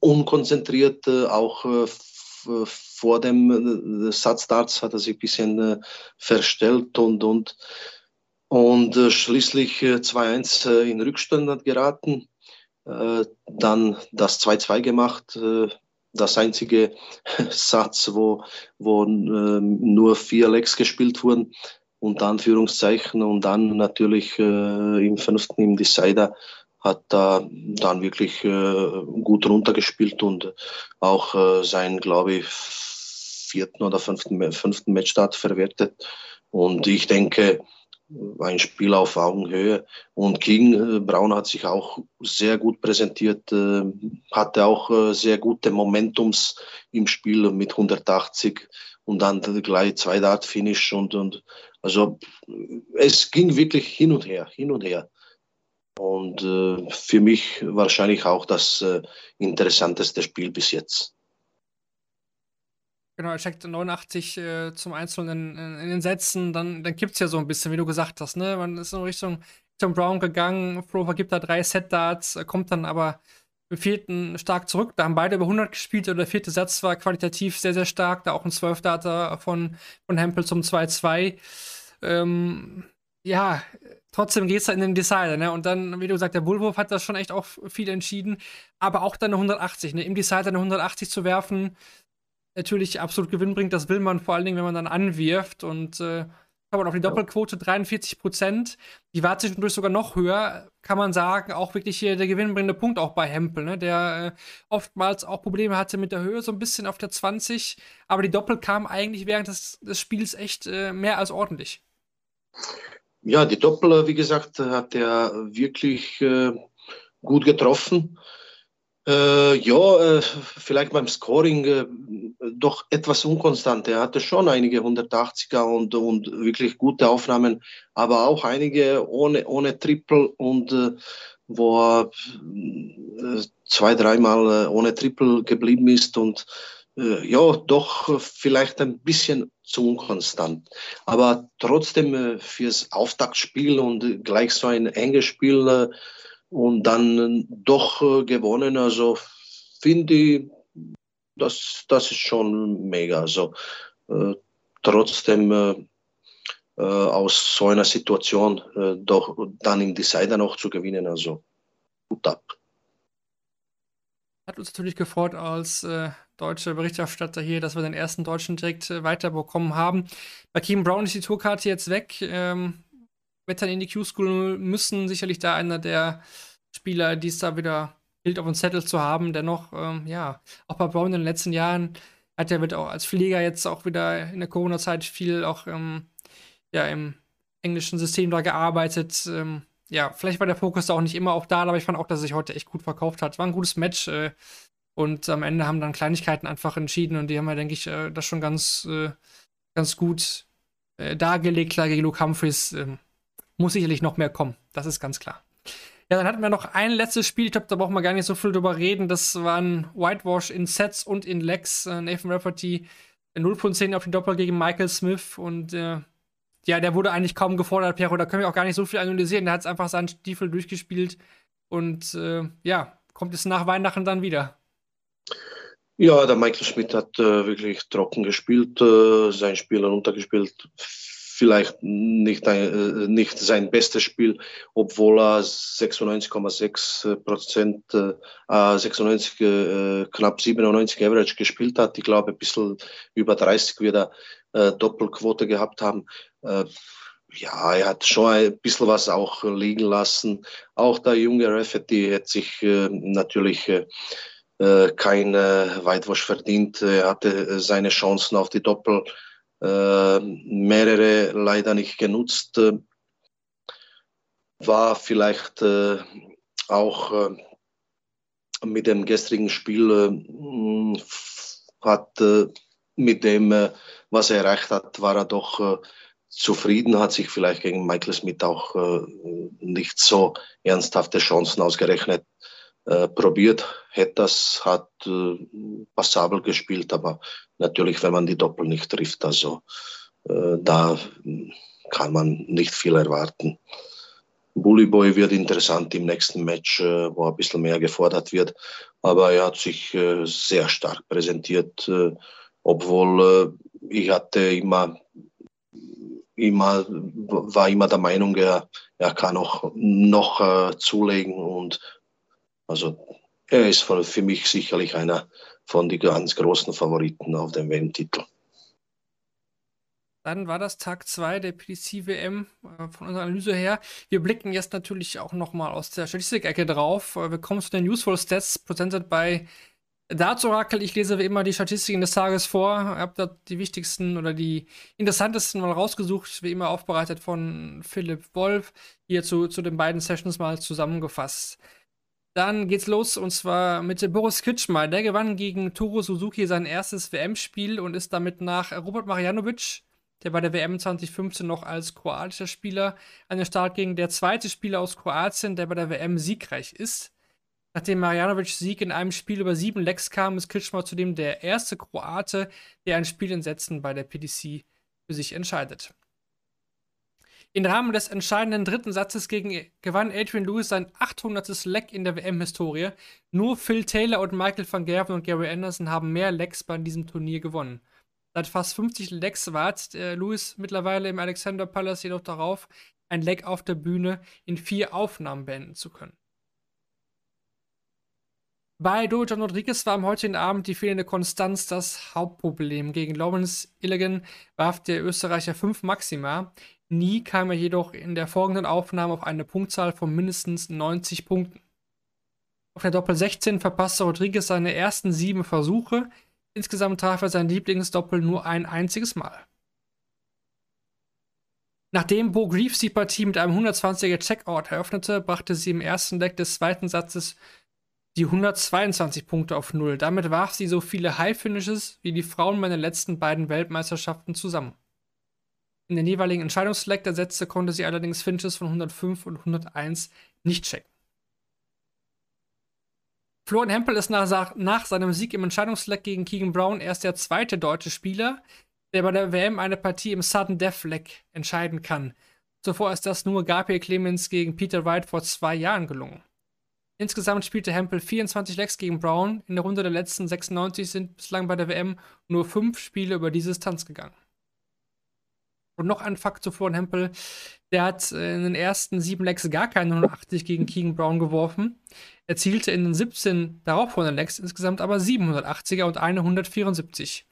D: unkonzentriert, äh, auch vor dem Satz Darts hat er sich ein bisschen verstellt und, und, und schließlich 2-1 in Rückstand geraten. dann das 2-2 gemacht, das einzige (laughs) Satz, wo, wo nur vier Lecks gespielt wurden unter Anführungszeichen. Und dann natürlich äh, im fünften im Decider hat er dann wirklich äh, gut runtergespielt und auch äh, seinen, glaube ich, vierten oder fünften, fünften Matchstart verwertet. Und ich denke, ein Spiel auf Augenhöhe. Und King äh, Braun hat sich auch sehr gut präsentiert, äh, hatte auch äh, sehr gute Momentums im Spiel mit 180 und dann gleich zwei Dart Finish und, und also es ging wirklich hin und her, hin und her. Und äh, für mich wahrscheinlich auch das äh, interessanteste Spiel bis jetzt.
C: Genau, er checkt 89 äh, zum Einzelnen in, in, den Sätzen, dann, dann kippt es ja so ein bisschen, wie du gesagt hast, ne? Man ist in Richtung Tom Brown gegangen, Frover gibt da drei Set-Darts, kommt dann aber im vierten stark zurück. Da haben beide über 100 gespielt und der vierte Satz war qualitativ sehr, sehr stark. Da auch ein 12-Data von, von Hempel zum 2-2. Ähm, ja, trotzdem geht es in den Decider, ne? Und dann, wie du gesagt, der Bullwurf hat das schon echt auch viel entschieden. Aber auch dann eine 180, ne? Im Decider eine 180 zu werfen, natürlich absolut Gewinn bringt. Das will man vor allen Dingen, wenn man dann anwirft. Und äh, kann man auf die Doppelquote 43 Prozent. Die war zwischendurch sogar noch höher, kann man sagen. Auch wirklich hier der gewinnbringende Punkt auch bei Hempel, ne? der äh, oftmals auch Probleme hatte mit der Höhe, so ein bisschen auf der 20. Aber die Doppel kam eigentlich während des, des Spiels echt äh, mehr als ordentlich.
D: Ja, die Doppel, wie gesagt, hat er wirklich äh, gut getroffen. Äh, ja, äh, vielleicht beim Scoring äh, doch etwas unkonstant. Er hatte schon einige 180er und, und wirklich gute Aufnahmen, aber auch einige ohne, ohne Triple und äh, wo er äh, zwei, dreimal äh, ohne Triple geblieben ist und ja, doch vielleicht ein bisschen zu unkonstant. Aber trotzdem fürs Auftaktspiel und gleich so ein enges Spiel und dann doch äh, gewonnen. Also finde ich, das, das ist schon mega. Also äh, trotzdem äh, äh, aus so einer Situation äh, doch dann im Decider noch zu gewinnen. Also gut ab.
C: Hat uns natürlich gefreut als äh, deutsche Berichterstatter hier, dass wir den ersten Deutschen direkt äh, weiterbekommen haben. Bei Kim Brown ist die Tourkarte jetzt weg. Ähm, Wettern in die Q-School müssen sicherlich da einer der Spieler, die es da wieder gilt, auf dem Zettel zu haben. Dennoch, ähm, ja, auch bei Brown in den letzten Jahren hat er wird auch als Pfleger jetzt auch wieder in der Corona-Zeit viel auch ähm, ja, im englischen System da gearbeitet. Ähm, ja, vielleicht war der Fokus da auch nicht immer auch da, aber ich fand auch, dass er sich heute echt gut verkauft hat. War ein gutes Match. Äh, und am Ende haben dann Kleinigkeiten einfach entschieden und die haben ja, denke ich, äh, das schon ganz, äh, ganz gut äh, dargelegt. Klar, gegen Luke Humphreys ähm, muss sicherlich noch mehr kommen. Das ist ganz klar. Ja, dann hatten wir noch ein letztes Spiel. Ich glaube, da brauchen wir gar nicht so viel drüber reden. Das war ein Whitewash in Sets und in Legs. Äh, Nathan Rafferty 0 von 10 auf den Doppel gegen Michael Smith und äh, ja, der wurde eigentlich kaum gefordert, Pero. Da können wir auch gar nicht so viel analysieren. Der hat einfach seinen Stiefel durchgespielt und äh, ja, kommt es nach Weihnachten dann wieder.
D: Ja, der Michael Schmidt hat äh, wirklich trocken gespielt, äh, sein Spiel runtergespielt. Vielleicht nicht, ein, äh, nicht sein bestes Spiel, obwohl er 96,6 Prozent, 96, äh, äh, knapp 97 Average gespielt hat. Ich glaube, ein bisschen über 30 wieder Doppelquote gehabt haben. ja, er hat schon ein bisschen was auch liegen lassen. Auch der junge Rafferty hat sich natürlich äh, kein äh, Weitwasch verdient. Er hatte äh, seine Chancen auf die Doppel, äh, mehrere leider nicht genutzt. War vielleicht äh, auch äh, mit dem gestrigen Spiel hat mit dem, was er erreicht hat, war er doch zufrieden, hat sich vielleicht gegen Michael Smith auch nicht so ernsthafte Chancen ausgerechnet äh, probiert. das, hat äh, passabel gespielt, aber natürlich, wenn man die Doppel nicht trifft, also äh, da kann man nicht viel erwarten. Bully Boy wird interessant im nächsten Match, äh, wo ein bisschen mehr gefordert wird, aber er hat sich äh, sehr stark präsentiert, obwohl ich hatte immer immer, war immer der Meinung, er, er kann auch noch äh, zulegen und also er ist für mich sicherlich einer von den ganz großen Favoriten auf dem WM-Titel.
C: Dann war das Tag 2 der PDC-WM äh, von unserer Analyse her. Wir blicken jetzt natürlich auch nochmal aus der Statistik-Ecke drauf. Äh, wir kommen zu den Useful Stats, presented bei Darts Oracle. Ich lese wie immer die Statistiken des Tages vor. Ich habe da die wichtigsten oder die interessantesten mal rausgesucht, wie immer aufbereitet von Philipp Wolf. Hier zu, zu den beiden Sessions mal zusammengefasst. Dann geht's los und zwar mit Boris Kitschmer. Der gewann gegen Toro Suzuki sein erstes WM-Spiel und ist damit nach Robert Marjanovic, der bei der WM 2015 noch als kroatischer Spieler an den Start ging, der zweite Spieler aus Kroatien, der bei der WM siegreich ist. Nachdem Marjanovic Sieg in einem Spiel über sieben Lecks kam, ist Kitschmer zudem der erste Kroate, der ein Spiel in Sätzen bei der PDC für sich entscheidet. Im Rahmen des entscheidenden dritten Satzes gegen, gewann Adrian Lewis sein 800. Leck in der WM-Historie. Nur Phil Taylor und Michael van Gerven und Gary Anderson haben mehr Lecks bei diesem Turnier gewonnen. Seit fast 50 Lecks wartet äh, Lewis mittlerweile im Alexander Palace jedoch darauf, ein Leck auf der Bühne in vier Aufnahmen beenden zu können. Bei Dojan Rodriguez war am heutigen Abend die fehlende Konstanz das Hauptproblem. Gegen Lawrence Illigan warf der Österreicher fünf Maxima. Nie kam er jedoch in der folgenden Aufnahme auf eine Punktzahl von mindestens 90 Punkten. Auf der Doppel 16 verpasste Rodriguez seine ersten sieben Versuche. Insgesamt traf er sein Lieblingsdoppel nur ein einziges Mal. Nachdem Bo Greaves die Partie mit einem 120er Checkout eröffnete, brachte sie im ersten Deck des zweiten Satzes die 122 Punkte auf Null. Damit warf sie so viele High Finishes wie die Frauen bei den letzten beiden Weltmeisterschaften zusammen. In den jeweiligen Entscheidungsselect der Sätze konnte sie allerdings Finches von 105 und 101 nicht checken. Florian Hempel ist nach, nach seinem Sieg im Entscheidungsselect gegen Keegan Brown erst der zweite deutsche Spieler, der bei der WM eine Partie im Sudden Death Leg entscheiden kann. Zuvor ist das nur Gabriel Clemens gegen Peter Wright vor zwei Jahren gelungen. Insgesamt spielte Hempel 24 Legs gegen Brown. In der Runde der letzten 96 sind bislang bei der WM nur fünf Spiele über diese Distanz gegangen. Und noch ein Fakt zu Florian Hempel. Der hat in den ersten sieben Legs gar keine 180 gegen Keegan Brown geworfen. Er zielte in den 17 darauffolgenden Legs insgesamt aber 780er und eine 174.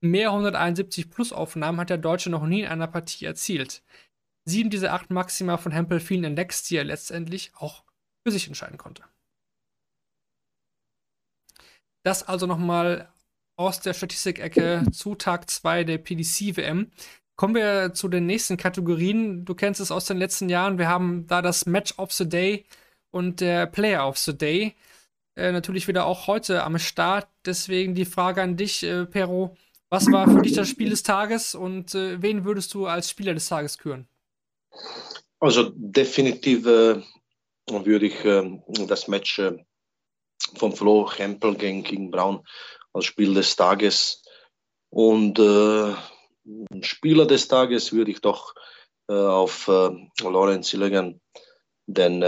C: Mehr 171 Plus Aufnahmen hat der Deutsche noch nie in einer Partie erzielt. Sieben dieser acht Maxima von Hempel fielen in Legs, die er letztendlich auch für sich entscheiden konnte. Das also nochmal aus der Statistikecke zu Tag 2 der PDC-WM. Kommen wir zu den nächsten Kategorien. Du kennst es aus den letzten Jahren. Wir haben da das Match of the Day und der Player of the Day. Äh, natürlich wieder auch heute am Start. Deswegen die Frage an dich, äh, Pero. Was war für dich das Spiel des Tages und äh, wen würdest du als Spieler des Tages küren?
D: Also definitiv äh, würde ich äh, das Match äh, von Flo Hempel gegen King Brown als Spiel des Tages und äh, Spieler des Tages würde ich doch äh, auf äh, Lawrence Silligan, denn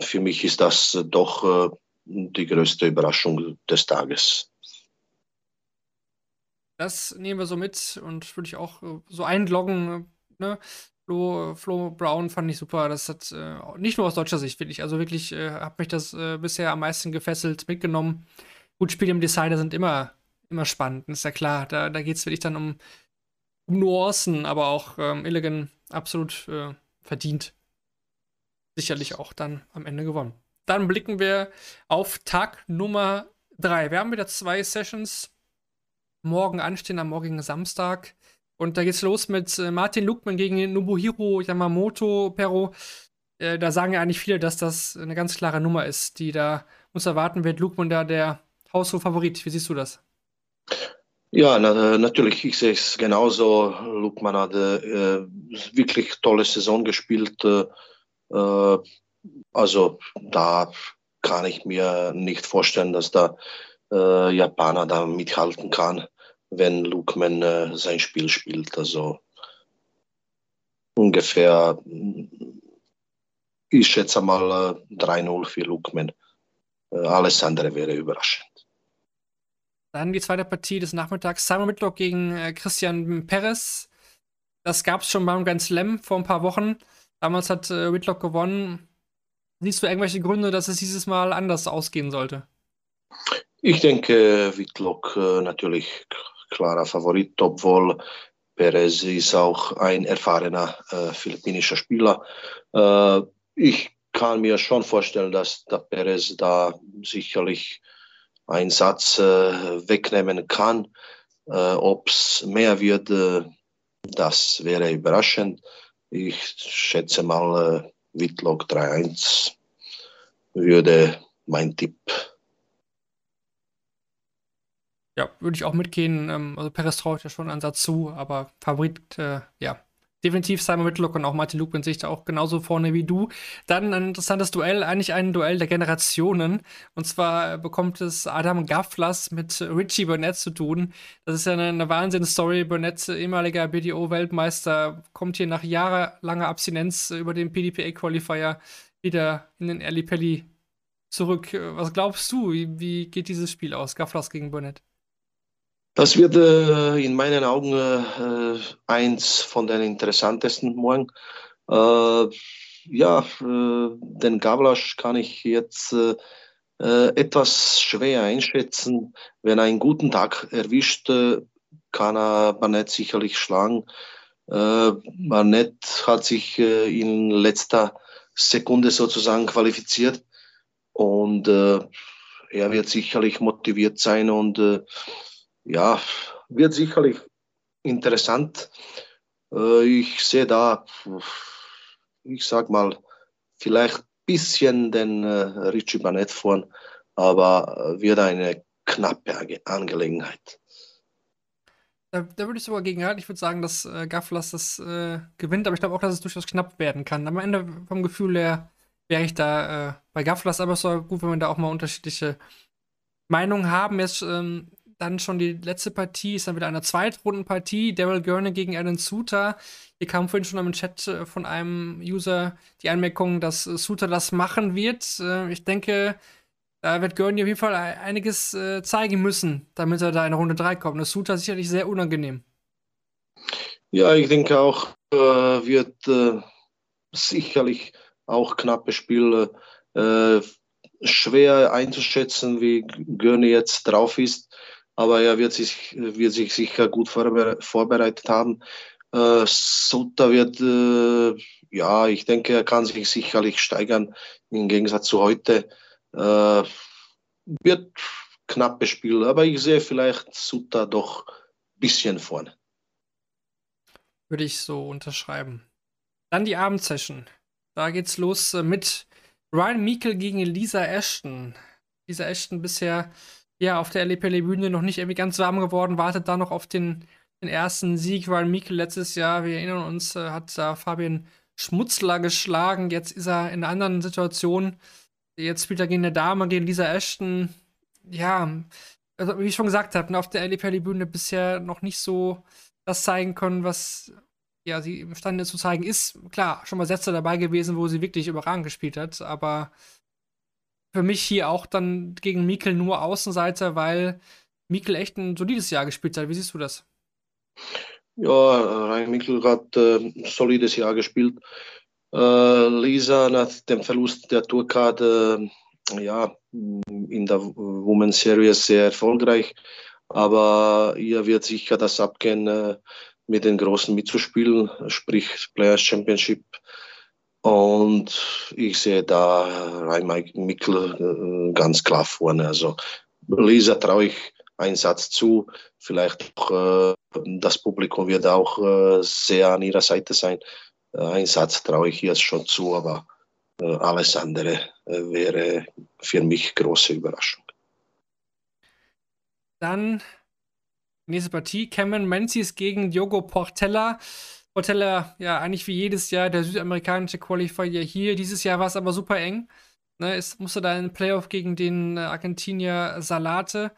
D: für mich ist das doch die größte Überraschung des Tages.
C: Das nehmen wir so mit und würde ich auch so einloggen. Ne? Flo, Flo Brown fand ich super. Das hat äh, nicht nur aus deutscher Sicht, finde ich. Also wirklich äh, hat mich das äh, bisher am meisten gefesselt, mitgenommen. Gut, Spiele im Decider sind immer, immer spannend, ist ja klar. Da, da geht es wirklich dann um, Nuancen, aber auch ähm, Illigan absolut äh, verdient. Sicherlich auch dann am Ende gewonnen. Dann blicken wir auf Tag Nummer 3. Wir haben wieder zwei Sessions morgen anstehen, am morgigen Samstag. Und da geht's los mit äh, Martin Lukman gegen Nobuhiro Yamamoto Pero. Äh, da sagen ja eigentlich viele, dass das eine ganz klare Nummer ist, die da uns erwarten wird. Lukman da der Haushof-Favorit. Wie siehst du das?
D: Ja, na, natürlich, ich sehe es genauso. Lukman hat äh, wirklich tolle Saison gespielt. Äh, äh, also da kann ich mir nicht vorstellen, dass der äh, Japaner da mithalten kann wenn Lukman äh, sein Spiel spielt. Also ungefähr, ich schätze mal äh, 3-0 für Lukman. Äh, alles andere wäre überraschend.
C: Dann die zweite Partie des Nachmittags. Simon Whitlock gegen äh, Christian Perez. Das gab es schon beim Grand Slam vor ein paar Wochen. Damals hat äh, Whitlock gewonnen. Siehst du irgendwelche Gründe, dass es dieses Mal anders ausgehen sollte?
D: Ich denke, Whitlock äh, natürlich klarer Favorit, obwohl Perez ist auch ein erfahrener äh, philippinischer Spieler. Äh, ich kann mir schon vorstellen, dass der Perez da sicherlich einen Satz äh, wegnehmen kann. Äh, Ob es mehr wird, äh, das wäre überraschend. Ich schätze mal, äh, Whitlock 3-1 würde mein Tipp
C: ja, würde ich auch mitgehen. Ähm, also Perez traut ja schon einen Satz zu, aber Favorit, äh, ja. Definitiv Simon Whitlock und auch Martin Lupin sich da auch genauso vorne wie du. Dann ein interessantes Duell, eigentlich ein Duell der Generationen. Und zwar bekommt es Adam Gafflas mit Richie Burnett zu tun. Das ist ja eine, eine Wahnsinnsstory. Burnett, ehemaliger BDO-Weltmeister, kommt hier nach jahrelanger Abstinenz über den PDPA-Qualifier wieder in den Early Pelli zurück. Was glaubst du? Wie, wie geht dieses Spiel aus? Gafflas gegen Burnett?
D: Das wird äh, in meinen Augen äh, eins von den interessantesten morgen. Äh, ja, äh, den Gavlasch kann ich jetzt äh, äh, etwas schwer einschätzen. Wenn er einen guten Tag erwischt, kann er Barnett sicherlich schlagen. Barnett hat sich in letzter Sekunde sozusagen qualifiziert und er wird sicherlich motiviert sein und ja, wird sicherlich interessant. Äh, ich sehe da, ich sag mal, vielleicht ein bisschen den äh, Richie Barnett vorn, aber wird eine knappe Angelegenheit.
C: Da, da, würde ich sogar gegen halten. Ich würde sagen, dass äh, Gafflas das äh, gewinnt, aber ich glaube auch, dass es durchaus knapp werden kann. Am Ende vom Gefühl her wäre ich da äh, bei Gafflas, aber es war gut, wenn wir da auch mal unterschiedliche Meinungen haben. Jetzt ähm, dann schon die letzte Partie ist dann wieder eine Zweitrundenpartie. Daryl Gurney gegen Alan Suter. Hier kam vorhin schon im Chat äh, von einem User die Anmerkung, dass äh, Suter das machen wird. Äh, ich denke, da wird Gurney auf jeden Fall einiges zeigen müssen, damit er da in Runde 3 kommt. Das Suter sicherlich sehr unangenehm.
D: Ja, ich denke auch, äh, wird äh, sicherlich auch knappe Spiele äh, schwer einzuschätzen, wie Gurney jetzt drauf ist aber er wird sich, wird sich sicher gut vorbereitet haben. Äh, Sutter wird, äh, ja, ich denke, er kann sich sicherlich steigern im Gegensatz zu heute. Äh, wird knappes Spiel, aber ich sehe vielleicht Suta doch ein bisschen vorne.
C: Würde ich so unterschreiben. Dann die Abendsession. Da geht's los äh, mit Ryan Meikle gegen Lisa Ashton. Lisa Ashton bisher ja auf der LEPL-Bühne noch nicht irgendwie ganz warm geworden, wartet da noch auf den, den ersten Sieg. Ryan Meikle letztes Jahr, wir erinnern uns, äh, hat da Fabian Schmutzler geschlagen. Jetzt ist er in einer anderen Situation. Jetzt spielt er gegen eine Dame, gegen Lisa Ashton. Ja, also wie ich schon gesagt habe, ne, auf der LEPL-Bühne bisher noch nicht so das zeigen können, was ja, sie imstande zu zeigen, ist klar schon mal Sätze dabei gewesen, wo sie wirklich überragend gespielt hat, aber für mich hier auch dann gegen Mikkel nur Außenseiter, weil Mikkel echt ein solides Jahr gespielt hat. Wie siehst du das?
D: Ja, Ryan Mikkel hat äh, solides Jahr gespielt. Äh, Lisa nach dem Verlust der Tourkarte, äh, ja, in der Women's Series sehr erfolgreich, aber ihr wird sicher das abgehen äh, mit den Großen mitzuspielen, sprich Players Championship. Und ich sehe da Rhein Mikkel äh, ganz klar vorne. Also Lisa traue ich einen Satz zu. Vielleicht auch äh, das Publikum wird auch äh, sehr an ihrer Seite sein. Ein Satz traue ich jetzt schon zu, aber alles andere wäre für mich große Überraschung.
C: Dann Nächste Partie, Cameron Menzies gegen Diogo Portella. Portella, ja, eigentlich wie jedes Jahr der südamerikanische Qualifier hier. Dieses Jahr war es aber super eng. Ne, es musste da ein Playoff gegen den äh, Argentinier Salate.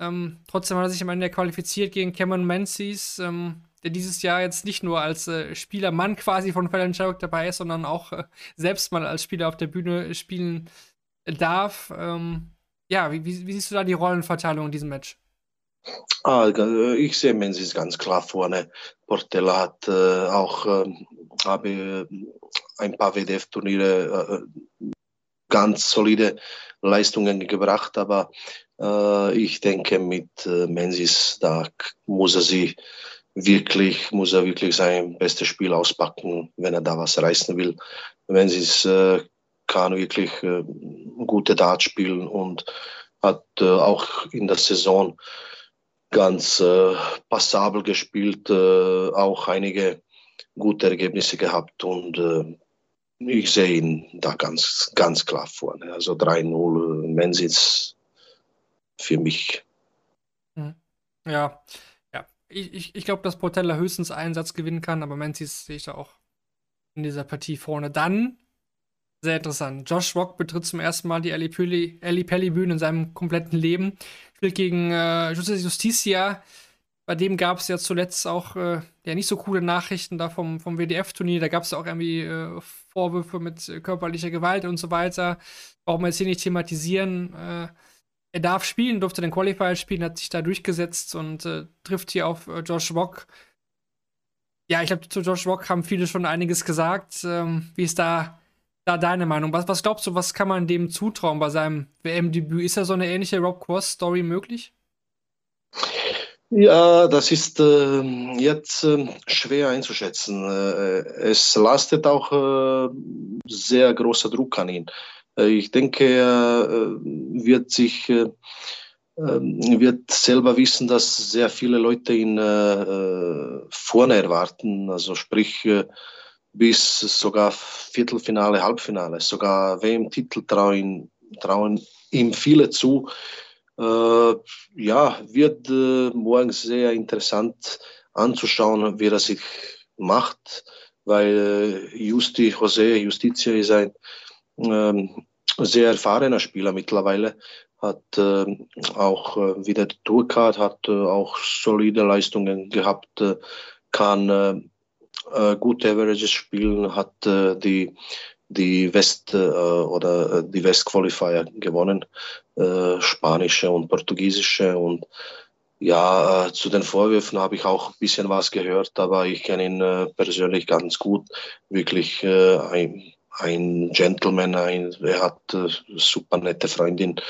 C: Ähm, trotzdem hat er sich am Ende qualifiziert gegen Cameron Menzies, ähm, der dieses Jahr jetzt nicht nur als äh, Spielermann quasi von Sherrock dabei ist, sondern auch äh, selbst mal als Spieler auf der Bühne spielen darf. Ähm, ja, wie, wie, wie siehst du da die Rollenverteilung in diesem Match?
D: Ah, ich sehe Menzies ganz klar vorne. Portella hat äh, auch äh, habe ein paar WDF-Turniere äh, ganz solide Leistungen gebracht, aber äh, ich denke mit äh, Menzies da muss er sie wirklich muss er wirklich sein bestes Spiel auspacken, wenn er da was reißen will. Menzies äh, kann wirklich gute Darts spielen und hat auch in der Saison ganz äh, passabel gespielt, äh, auch einige gute Ergebnisse gehabt und äh, ich sehe ihn da ganz, ganz klar vorne. Also 3-0 äh, Mensitz für mich.
C: Mhm. Ja, ja. Ich, ich, ich glaube, dass Portella höchstens einen Satz gewinnen kann, aber Menzies sehe ich da auch in dieser Partie vorne. Dann sehr interessant. Josh Rock betritt zum ersten Mal die Ali Pelli-Bühne in seinem kompletten Leben. Spielt gegen äh, Justicia. Bei dem gab es ja zuletzt auch äh, ja, nicht so coole Nachrichten da vom, vom WDF-Turnier. Da gab es auch irgendwie äh, Vorwürfe mit körperlicher Gewalt und so weiter. Brauchen wir jetzt hier nicht thematisieren. Äh, er darf spielen, durfte den Qualifier spielen, hat sich da durchgesetzt und äh, trifft hier auf äh, Josh Rock. Ja, ich glaube, zu Josh Rock haben viele schon einiges gesagt. Ähm, wie ist da da deine Meinung? Was, was glaubst du, was kann man dem zutrauen bei seinem WM-Debüt? Ist da so eine ähnliche Rob Cross-Story möglich?
D: Ja, das ist äh, jetzt äh, schwer einzuschätzen. Äh, es lastet auch äh, sehr großer Druck an ihn. Äh, ich denke, er äh, wird sich wird selber wissen, dass sehr viele Leute ihn vorne erwarten. Also sprich, bis sogar Viertelfinale, Halbfinale, sogar WM-Titel trauen, trauen ihm viele zu. Äh, ja, wird äh, morgen sehr interessant anzuschauen, wie er sich macht, weil äh, Justi, José Justitia ist ein ähm, sehr erfahrener Spieler mittlerweile, hat äh, auch äh, wieder die Tourcard, hat äh, auch solide Leistungen gehabt, äh, kann äh, äh, gute Averages spielen, hat äh, die, die West- äh, oder die West-Qualifier gewonnen, spanische und portugiesische. Und ja, zu den Vorwürfen habe ich auch ein bisschen was gehört, aber ich kenne ihn persönlich ganz gut. Wirklich ein, ein Gentleman, ein, er hat super nette Freundin.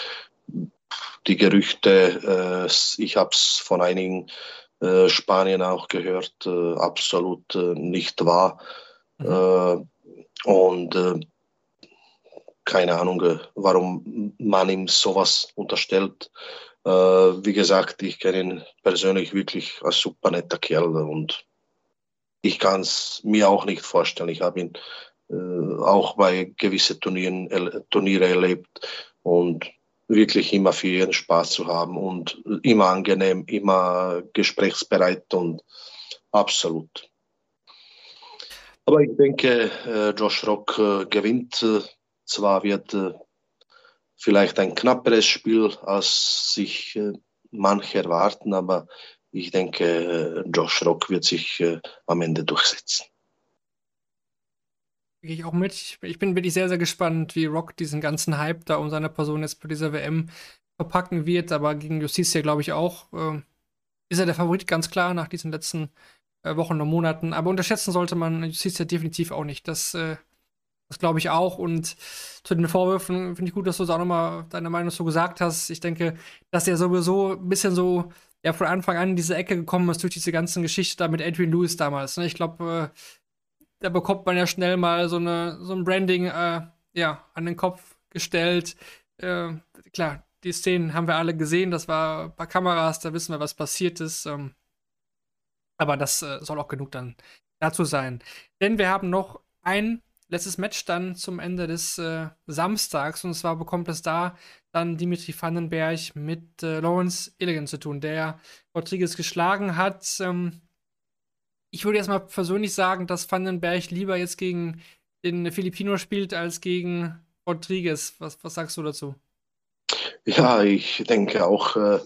D: Die Gerüchte, ich habe es von einigen äh, Spanien auch gehört, äh, absolut äh, nicht wahr. Mhm. und keine Ahnung, äh, warum man ihm sowas unterstellt. Äh, wie gesagt, ich kenne ihn persönlich wirklich als super netter Kerl und ich kann es mir auch nicht vorstellen. Ich habe ihn äh, auch bei gewissen Turnieren, Turniere erlebt und wirklich immer für ihren Spaß zu haben und immer angenehm, immer gesprächsbereit und absolut. Aber ich denke, äh, Josh Rock äh, gewinnt. Zwar wird vielleicht ein knapperes Spiel, als sich manche erwarten, aber ich denke, Josh Rock wird sich am Ende durchsetzen
C: gehe ich auch mit. Ich bin wirklich sehr, sehr gespannt, wie Rock diesen ganzen Hype da um seine Person jetzt bei dieser WM verpacken wird. Aber gegen Justicia, glaube ich, auch äh, ist er der Favorit, ganz klar, nach diesen letzten äh, Wochen und Monaten. Aber unterschätzen sollte man Justicia definitiv auch nicht. Das, äh, das glaube ich auch. Und zu den Vorwürfen finde ich gut, dass du auch nochmal deine Meinung so gesagt hast. Ich denke, dass er sowieso ein bisschen so ja von Anfang an in diese Ecke gekommen ist durch diese ganzen Geschichte da mit Adrian Lewis damals. Ne? Ich glaube, äh, da bekommt man ja schnell mal so, eine, so ein Branding äh, ja, an den Kopf gestellt. Äh, klar, die Szenen haben wir alle gesehen, das war bei Kameras, da wissen wir, was passiert ist. Ähm, aber das äh, soll auch genug dann dazu sein. Denn wir haben noch ein letztes Match dann zum Ende des äh, Samstags und zwar bekommt es da dann Dimitri Vandenberg mit äh, Lawrence Illigan zu tun, der Rodriguez geschlagen hat. Ähm, ich würde jetzt mal persönlich sagen, dass Vandenberg lieber jetzt gegen den Filipino spielt als gegen Rodriguez. Was, was sagst du dazu?
D: Ja, ich denke auch, äh,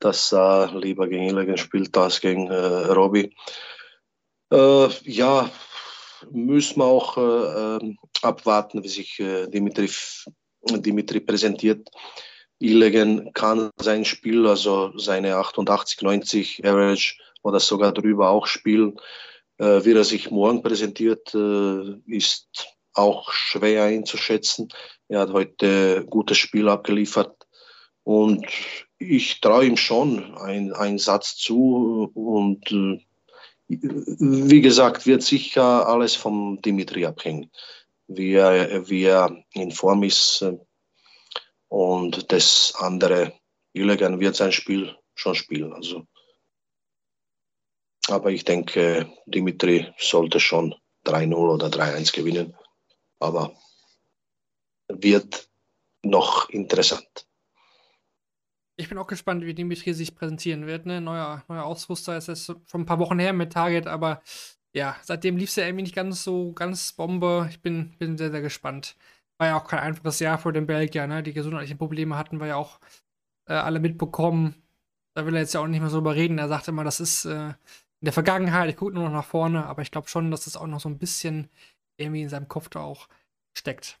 D: dass er lieber gegen Illigan spielt als gegen äh, Robbie. Äh, ja, müssen wir auch äh, ähm, abwarten, wie sich Dimitri, Dimitri präsentiert. Illigan kann sein Spiel, also seine 88, 90 Average oder sogar drüber auch spielen. Äh, wie er sich morgen präsentiert, äh, ist auch schwer einzuschätzen. Er hat heute gutes Spiel abgeliefert und ich traue ihm schon einen Satz zu und äh, wie gesagt, wird sicher alles vom Dimitri abhängen, wie er, wie er in Form ist und das andere, Illigan wird sein Spiel schon spielen. Also aber ich denke, Dimitri sollte schon 3-0 oder 3-1 gewinnen. Aber wird noch interessant.
C: Ich bin auch gespannt, wie Dimitri sich präsentieren wird. Ne? Neuer, neuer Ausrüster ist jetzt schon ein paar Wochen her mit Target, aber ja, seitdem lief es ja irgendwie nicht ganz so ganz Bombe. Ich bin, bin sehr, sehr gespannt. War ja auch kein einfaches Jahr für den Belgier, ne? Die gesundheitlichen Probleme hatten wir ja auch äh, alle mitbekommen. Da will er jetzt ja auch nicht mehr so drüber reden. Er sagt immer, das ist äh, in der Vergangenheit, ich gucke nur noch nach vorne, aber ich glaube schon, dass das auch noch so ein bisschen irgendwie in seinem Kopf da auch steckt.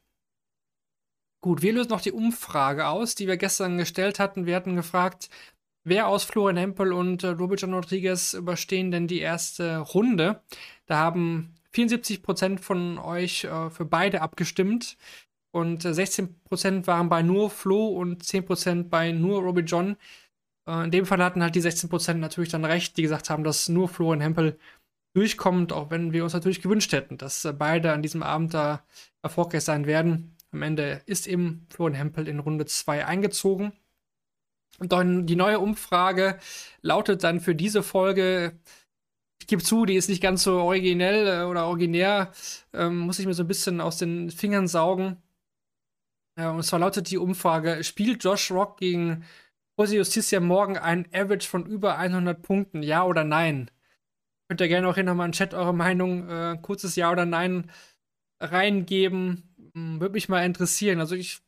C: Gut, wir lösen noch die Umfrage aus, die wir gestern gestellt hatten. Wir hatten gefragt, wer aus Florian Hempel und äh, Robert Rodriguez überstehen denn die erste Runde? Da haben 74% von euch äh, für beide abgestimmt und äh, 16% waren bei nur Flo und 10% bei nur Robbie John. Äh, in dem Fall hatten halt die 16% natürlich dann recht, die gesagt haben, dass nur Florian Hempel durchkommt, auch wenn wir uns natürlich gewünscht hätten, dass äh, beide an diesem Abend da erfolgreich sein werden. Am Ende ist eben Florian Hempel in Runde 2 eingezogen. Und dann die neue Umfrage lautet dann für diese Folge, ich gebe zu, die ist nicht ganz so originell äh, oder originär, ähm, muss ich mir so ein bisschen aus den Fingern saugen. Ja, und zwar lautet die Umfrage, spielt Josh Rock gegen Jose Justicia morgen ein Average von über 100 Punkten? Ja oder nein? Könnt ihr gerne auch hier nochmal im Chat eure Meinung, äh, kurzes Ja oder Nein reingeben. Hm, würde mich mal interessieren. Also ich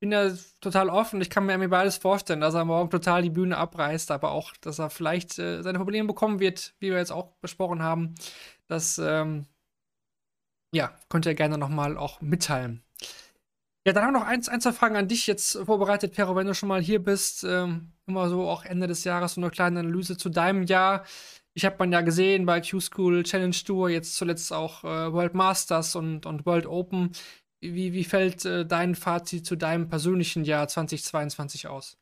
C: bin ja total offen. Ich kann mir irgendwie beides vorstellen, dass er morgen total die Bühne abreißt, aber auch, dass er vielleicht äh, seine Probleme bekommen wird, wie wir jetzt auch besprochen haben. Das, ähm, ja, könnt ihr gerne nochmal auch mitteilen. Ja, dann haben wir noch eins, ein, zwei Fragen an dich jetzt vorbereitet, Pero, wenn du schon mal hier bist. Ähm, immer so auch Ende des Jahres so eine kleine Analyse zu deinem Jahr. Ich habe man ja gesehen bei Q-School Challenge Tour, jetzt zuletzt auch äh, World Masters und, und World Open. Wie, wie fällt äh, dein Fazit zu deinem persönlichen Jahr 2022 aus?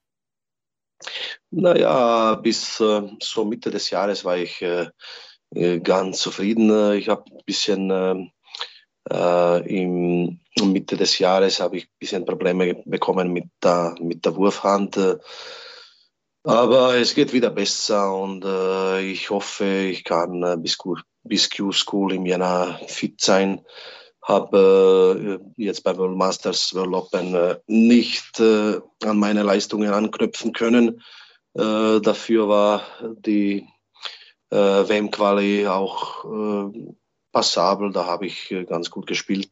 D: Naja, bis äh, so Mitte des Jahres war ich äh, äh, ganz zufrieden. Ich habe ein bisschen ähm, Äh, Im Mitte des Jahres habe ich ein bisschen Probleme bekommen mit der, mit der Wurfhand. Aber es geht wieder besser und äh, ich hoffe, ich kann äh, bis, Q-School im Jänner fit sein. Habe äh, jetzt bei World Masters World Open äh, nicht äh, an meine Leistungen anknüpfen können. Äh, dafür war die WM-Quali auch passabel, da habe ich äh, ganz gut gespielt,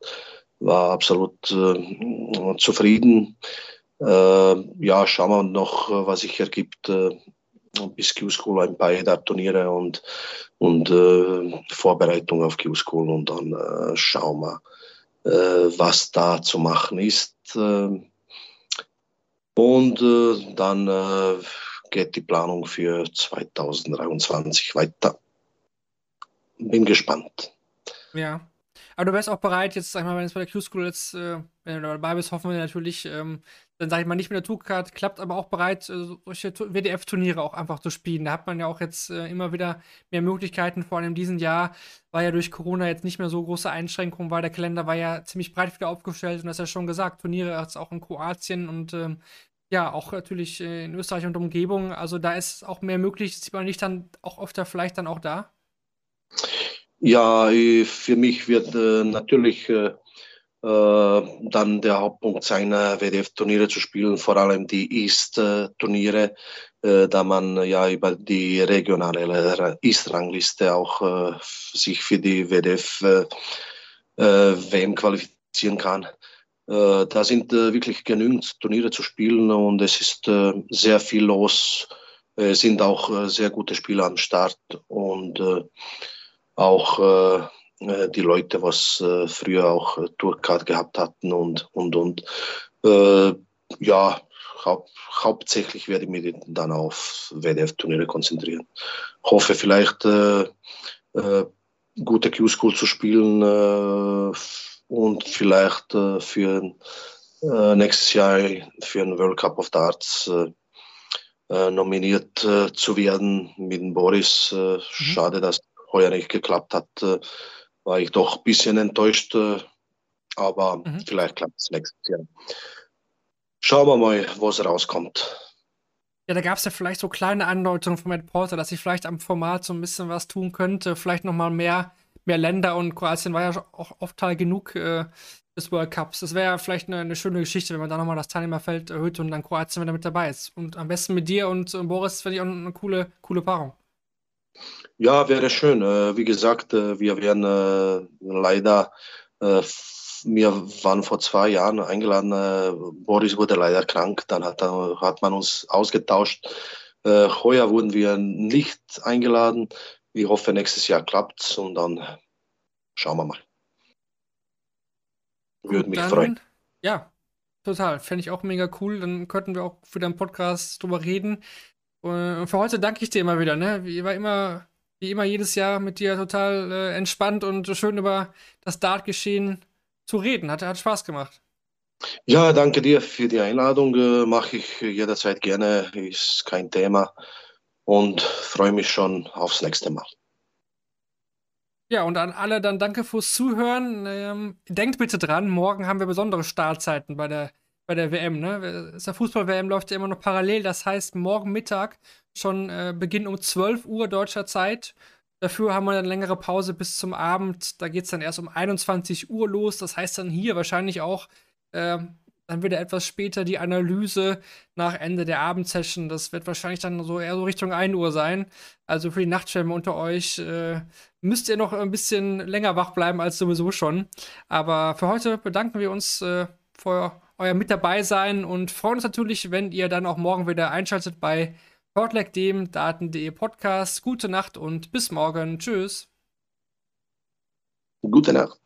D: war absolut äh, zufrieden. Äh, ja, schauen wir noch, was sich ergibt bis Q-School ein paar EDA-Turniere und, und äh, Vorbereitung auf Q-School und dann äh, schauen wir, äh, was da zu machen ist. und dann geht die Planung für 2023 weiter. Bin gespannt.
C: Ja. Aber du wärst auch bereit, jetzt, sag ich mal, wenn es bei der Q-School jetzt, äh, wenn du dabei bist, hoffen wir natürlich, ähm, dann sage ich mal nicht mit der Tourcard, klappt aber auch bereit, äh, solche WDF-Turniere auch einfach zu spielen. Da hat man ja auch jetzt äh, immer wieder mehr Möglichkeiten, vor allem in diesem Jahr war ja durch Corona jetzt nicht mehr so große Einschränkungen, weil der Kalender war ja ziemlich breit wieder aufgestellt und das ist ja schon gesagt, Turniere jetzt auch in Kroatien und ähm, ja, auch natürlich äh, in Österreich und Umgebung. Also da ist auch mehr möglich, sieht man nicht dann auch öfter vielleicht dann auch da?
D: Ja, für mich wird äh, natürlich äh, äh, dann der Hauptpunkt sein, äh, WDF-Turniere zu spielen, vor allem die East-Turniere, äh, da man ja über die regionale East-Rangliste auch sich für die WDF-WM qualifizieren kann. Da sind wirklich genügend Turniere zu spielen und es ist sehr viel los. Es sind auch sehr gute Spieler am Start und auch äh, die Leute, was äh, früher auch äh, Tourcard gehabt hatten und, und, und. Äh, ja, hau hauptsächlich werde ich mich dann auf WDF-Turniere konzentrieren. Hoffe vielleicht äh, äh, gute Q-School zu spielen und vielleicht für nächstes Jahr für den World Cup of Darts nominiert zu werden mit Boris. Mhm. Schade, dass heuer nicht geklappt hat war ich doch ein bisschen enttäuscht, äh, aber mhm. vielleicht klappt es nächstes Jahr. Schauen wir mal, was rauskommt.
C: Ja, da gab es ja vielleicht so kleine Andeutungen von Matt Porter, dass ich vielleicht am Format so ein bisschen was tun könnte. Vielleicht nochmal mehr, mehr Länder und Kroatien war ja auch oft Teil genug äh, des World Cups. Das wäre ja vielleicht eine, eine, schöne Geschichte, wenn man da nochmal das Teilnehmerfeld erhöht und dann Kroatien wieder mit dabei ist. Und am besten mit dir und äh, Boris finde ich auch eine coole, coole Paarung.
D: Ja, wäre schön. Äh, wie gesagt, äh, wir werden äh, leider, wir waren vor zwei Jahren eingeladen, Boris wurde leider krank, dann hat, hat man uns ausgetauscht. Heuer wurden wir nicht eingeladen. Ich hoffe, nächstes Jahr klappt es und dann schauen wir mal.
C: Würde mich dann, freuen. Ja, total. Fände ich auch mega cool. Dann könnten wir auch für deinen Podcast drüber reden. Und für heute danke ich dir immer wieder. Ne? War immer wie immer jedes Jahr mit dir total äh, entspannt und schön über das Dartgeschehen zu reden. Hat, hat Spaß gemacht.
D: Ja, danke dir für die Einladung. Äh, Mache ich jederzeit gerne, ist kein Thema und freue mich schon aufs nächste Mal.
C: Ja, und an alle dann danke fürs Zuhören. Ähm, denkt bitte dran, morgen haben wir besondere Startzeiten bei der, bei der WM. Ne? Der Fußball-WM läuft ja immer noch parallel. Das heißt, morgen Mittag schon äh, Beginn um 12 Uhr deutscher Zeit. Dafür haben wir dann längere Pause bis zum Abend. Da geht es dann erst um 21 Uhr los. Das heißt dann hier wahrscheinlich auch äh, dann wieder etwas später die Analyse nach Ende der Abendsession. Das wird wahrscheinlich dann so eher so Richtung 1 Uhr sein. Also für die Nachtschwärme unter euch äh, müsst ihr noch ein bisschen länger wach bleiben als sowieso schon. Aber für heute bedanken wir uns äh, für euer Mit dabei sein und freuen uns natürlich, wenn ihr dann auch morgen wieder einschaltet bei Shortleg dem Daten.de Podcast. Gute Nacht und bis morgen. Tschüss.
D: Gute Nacht.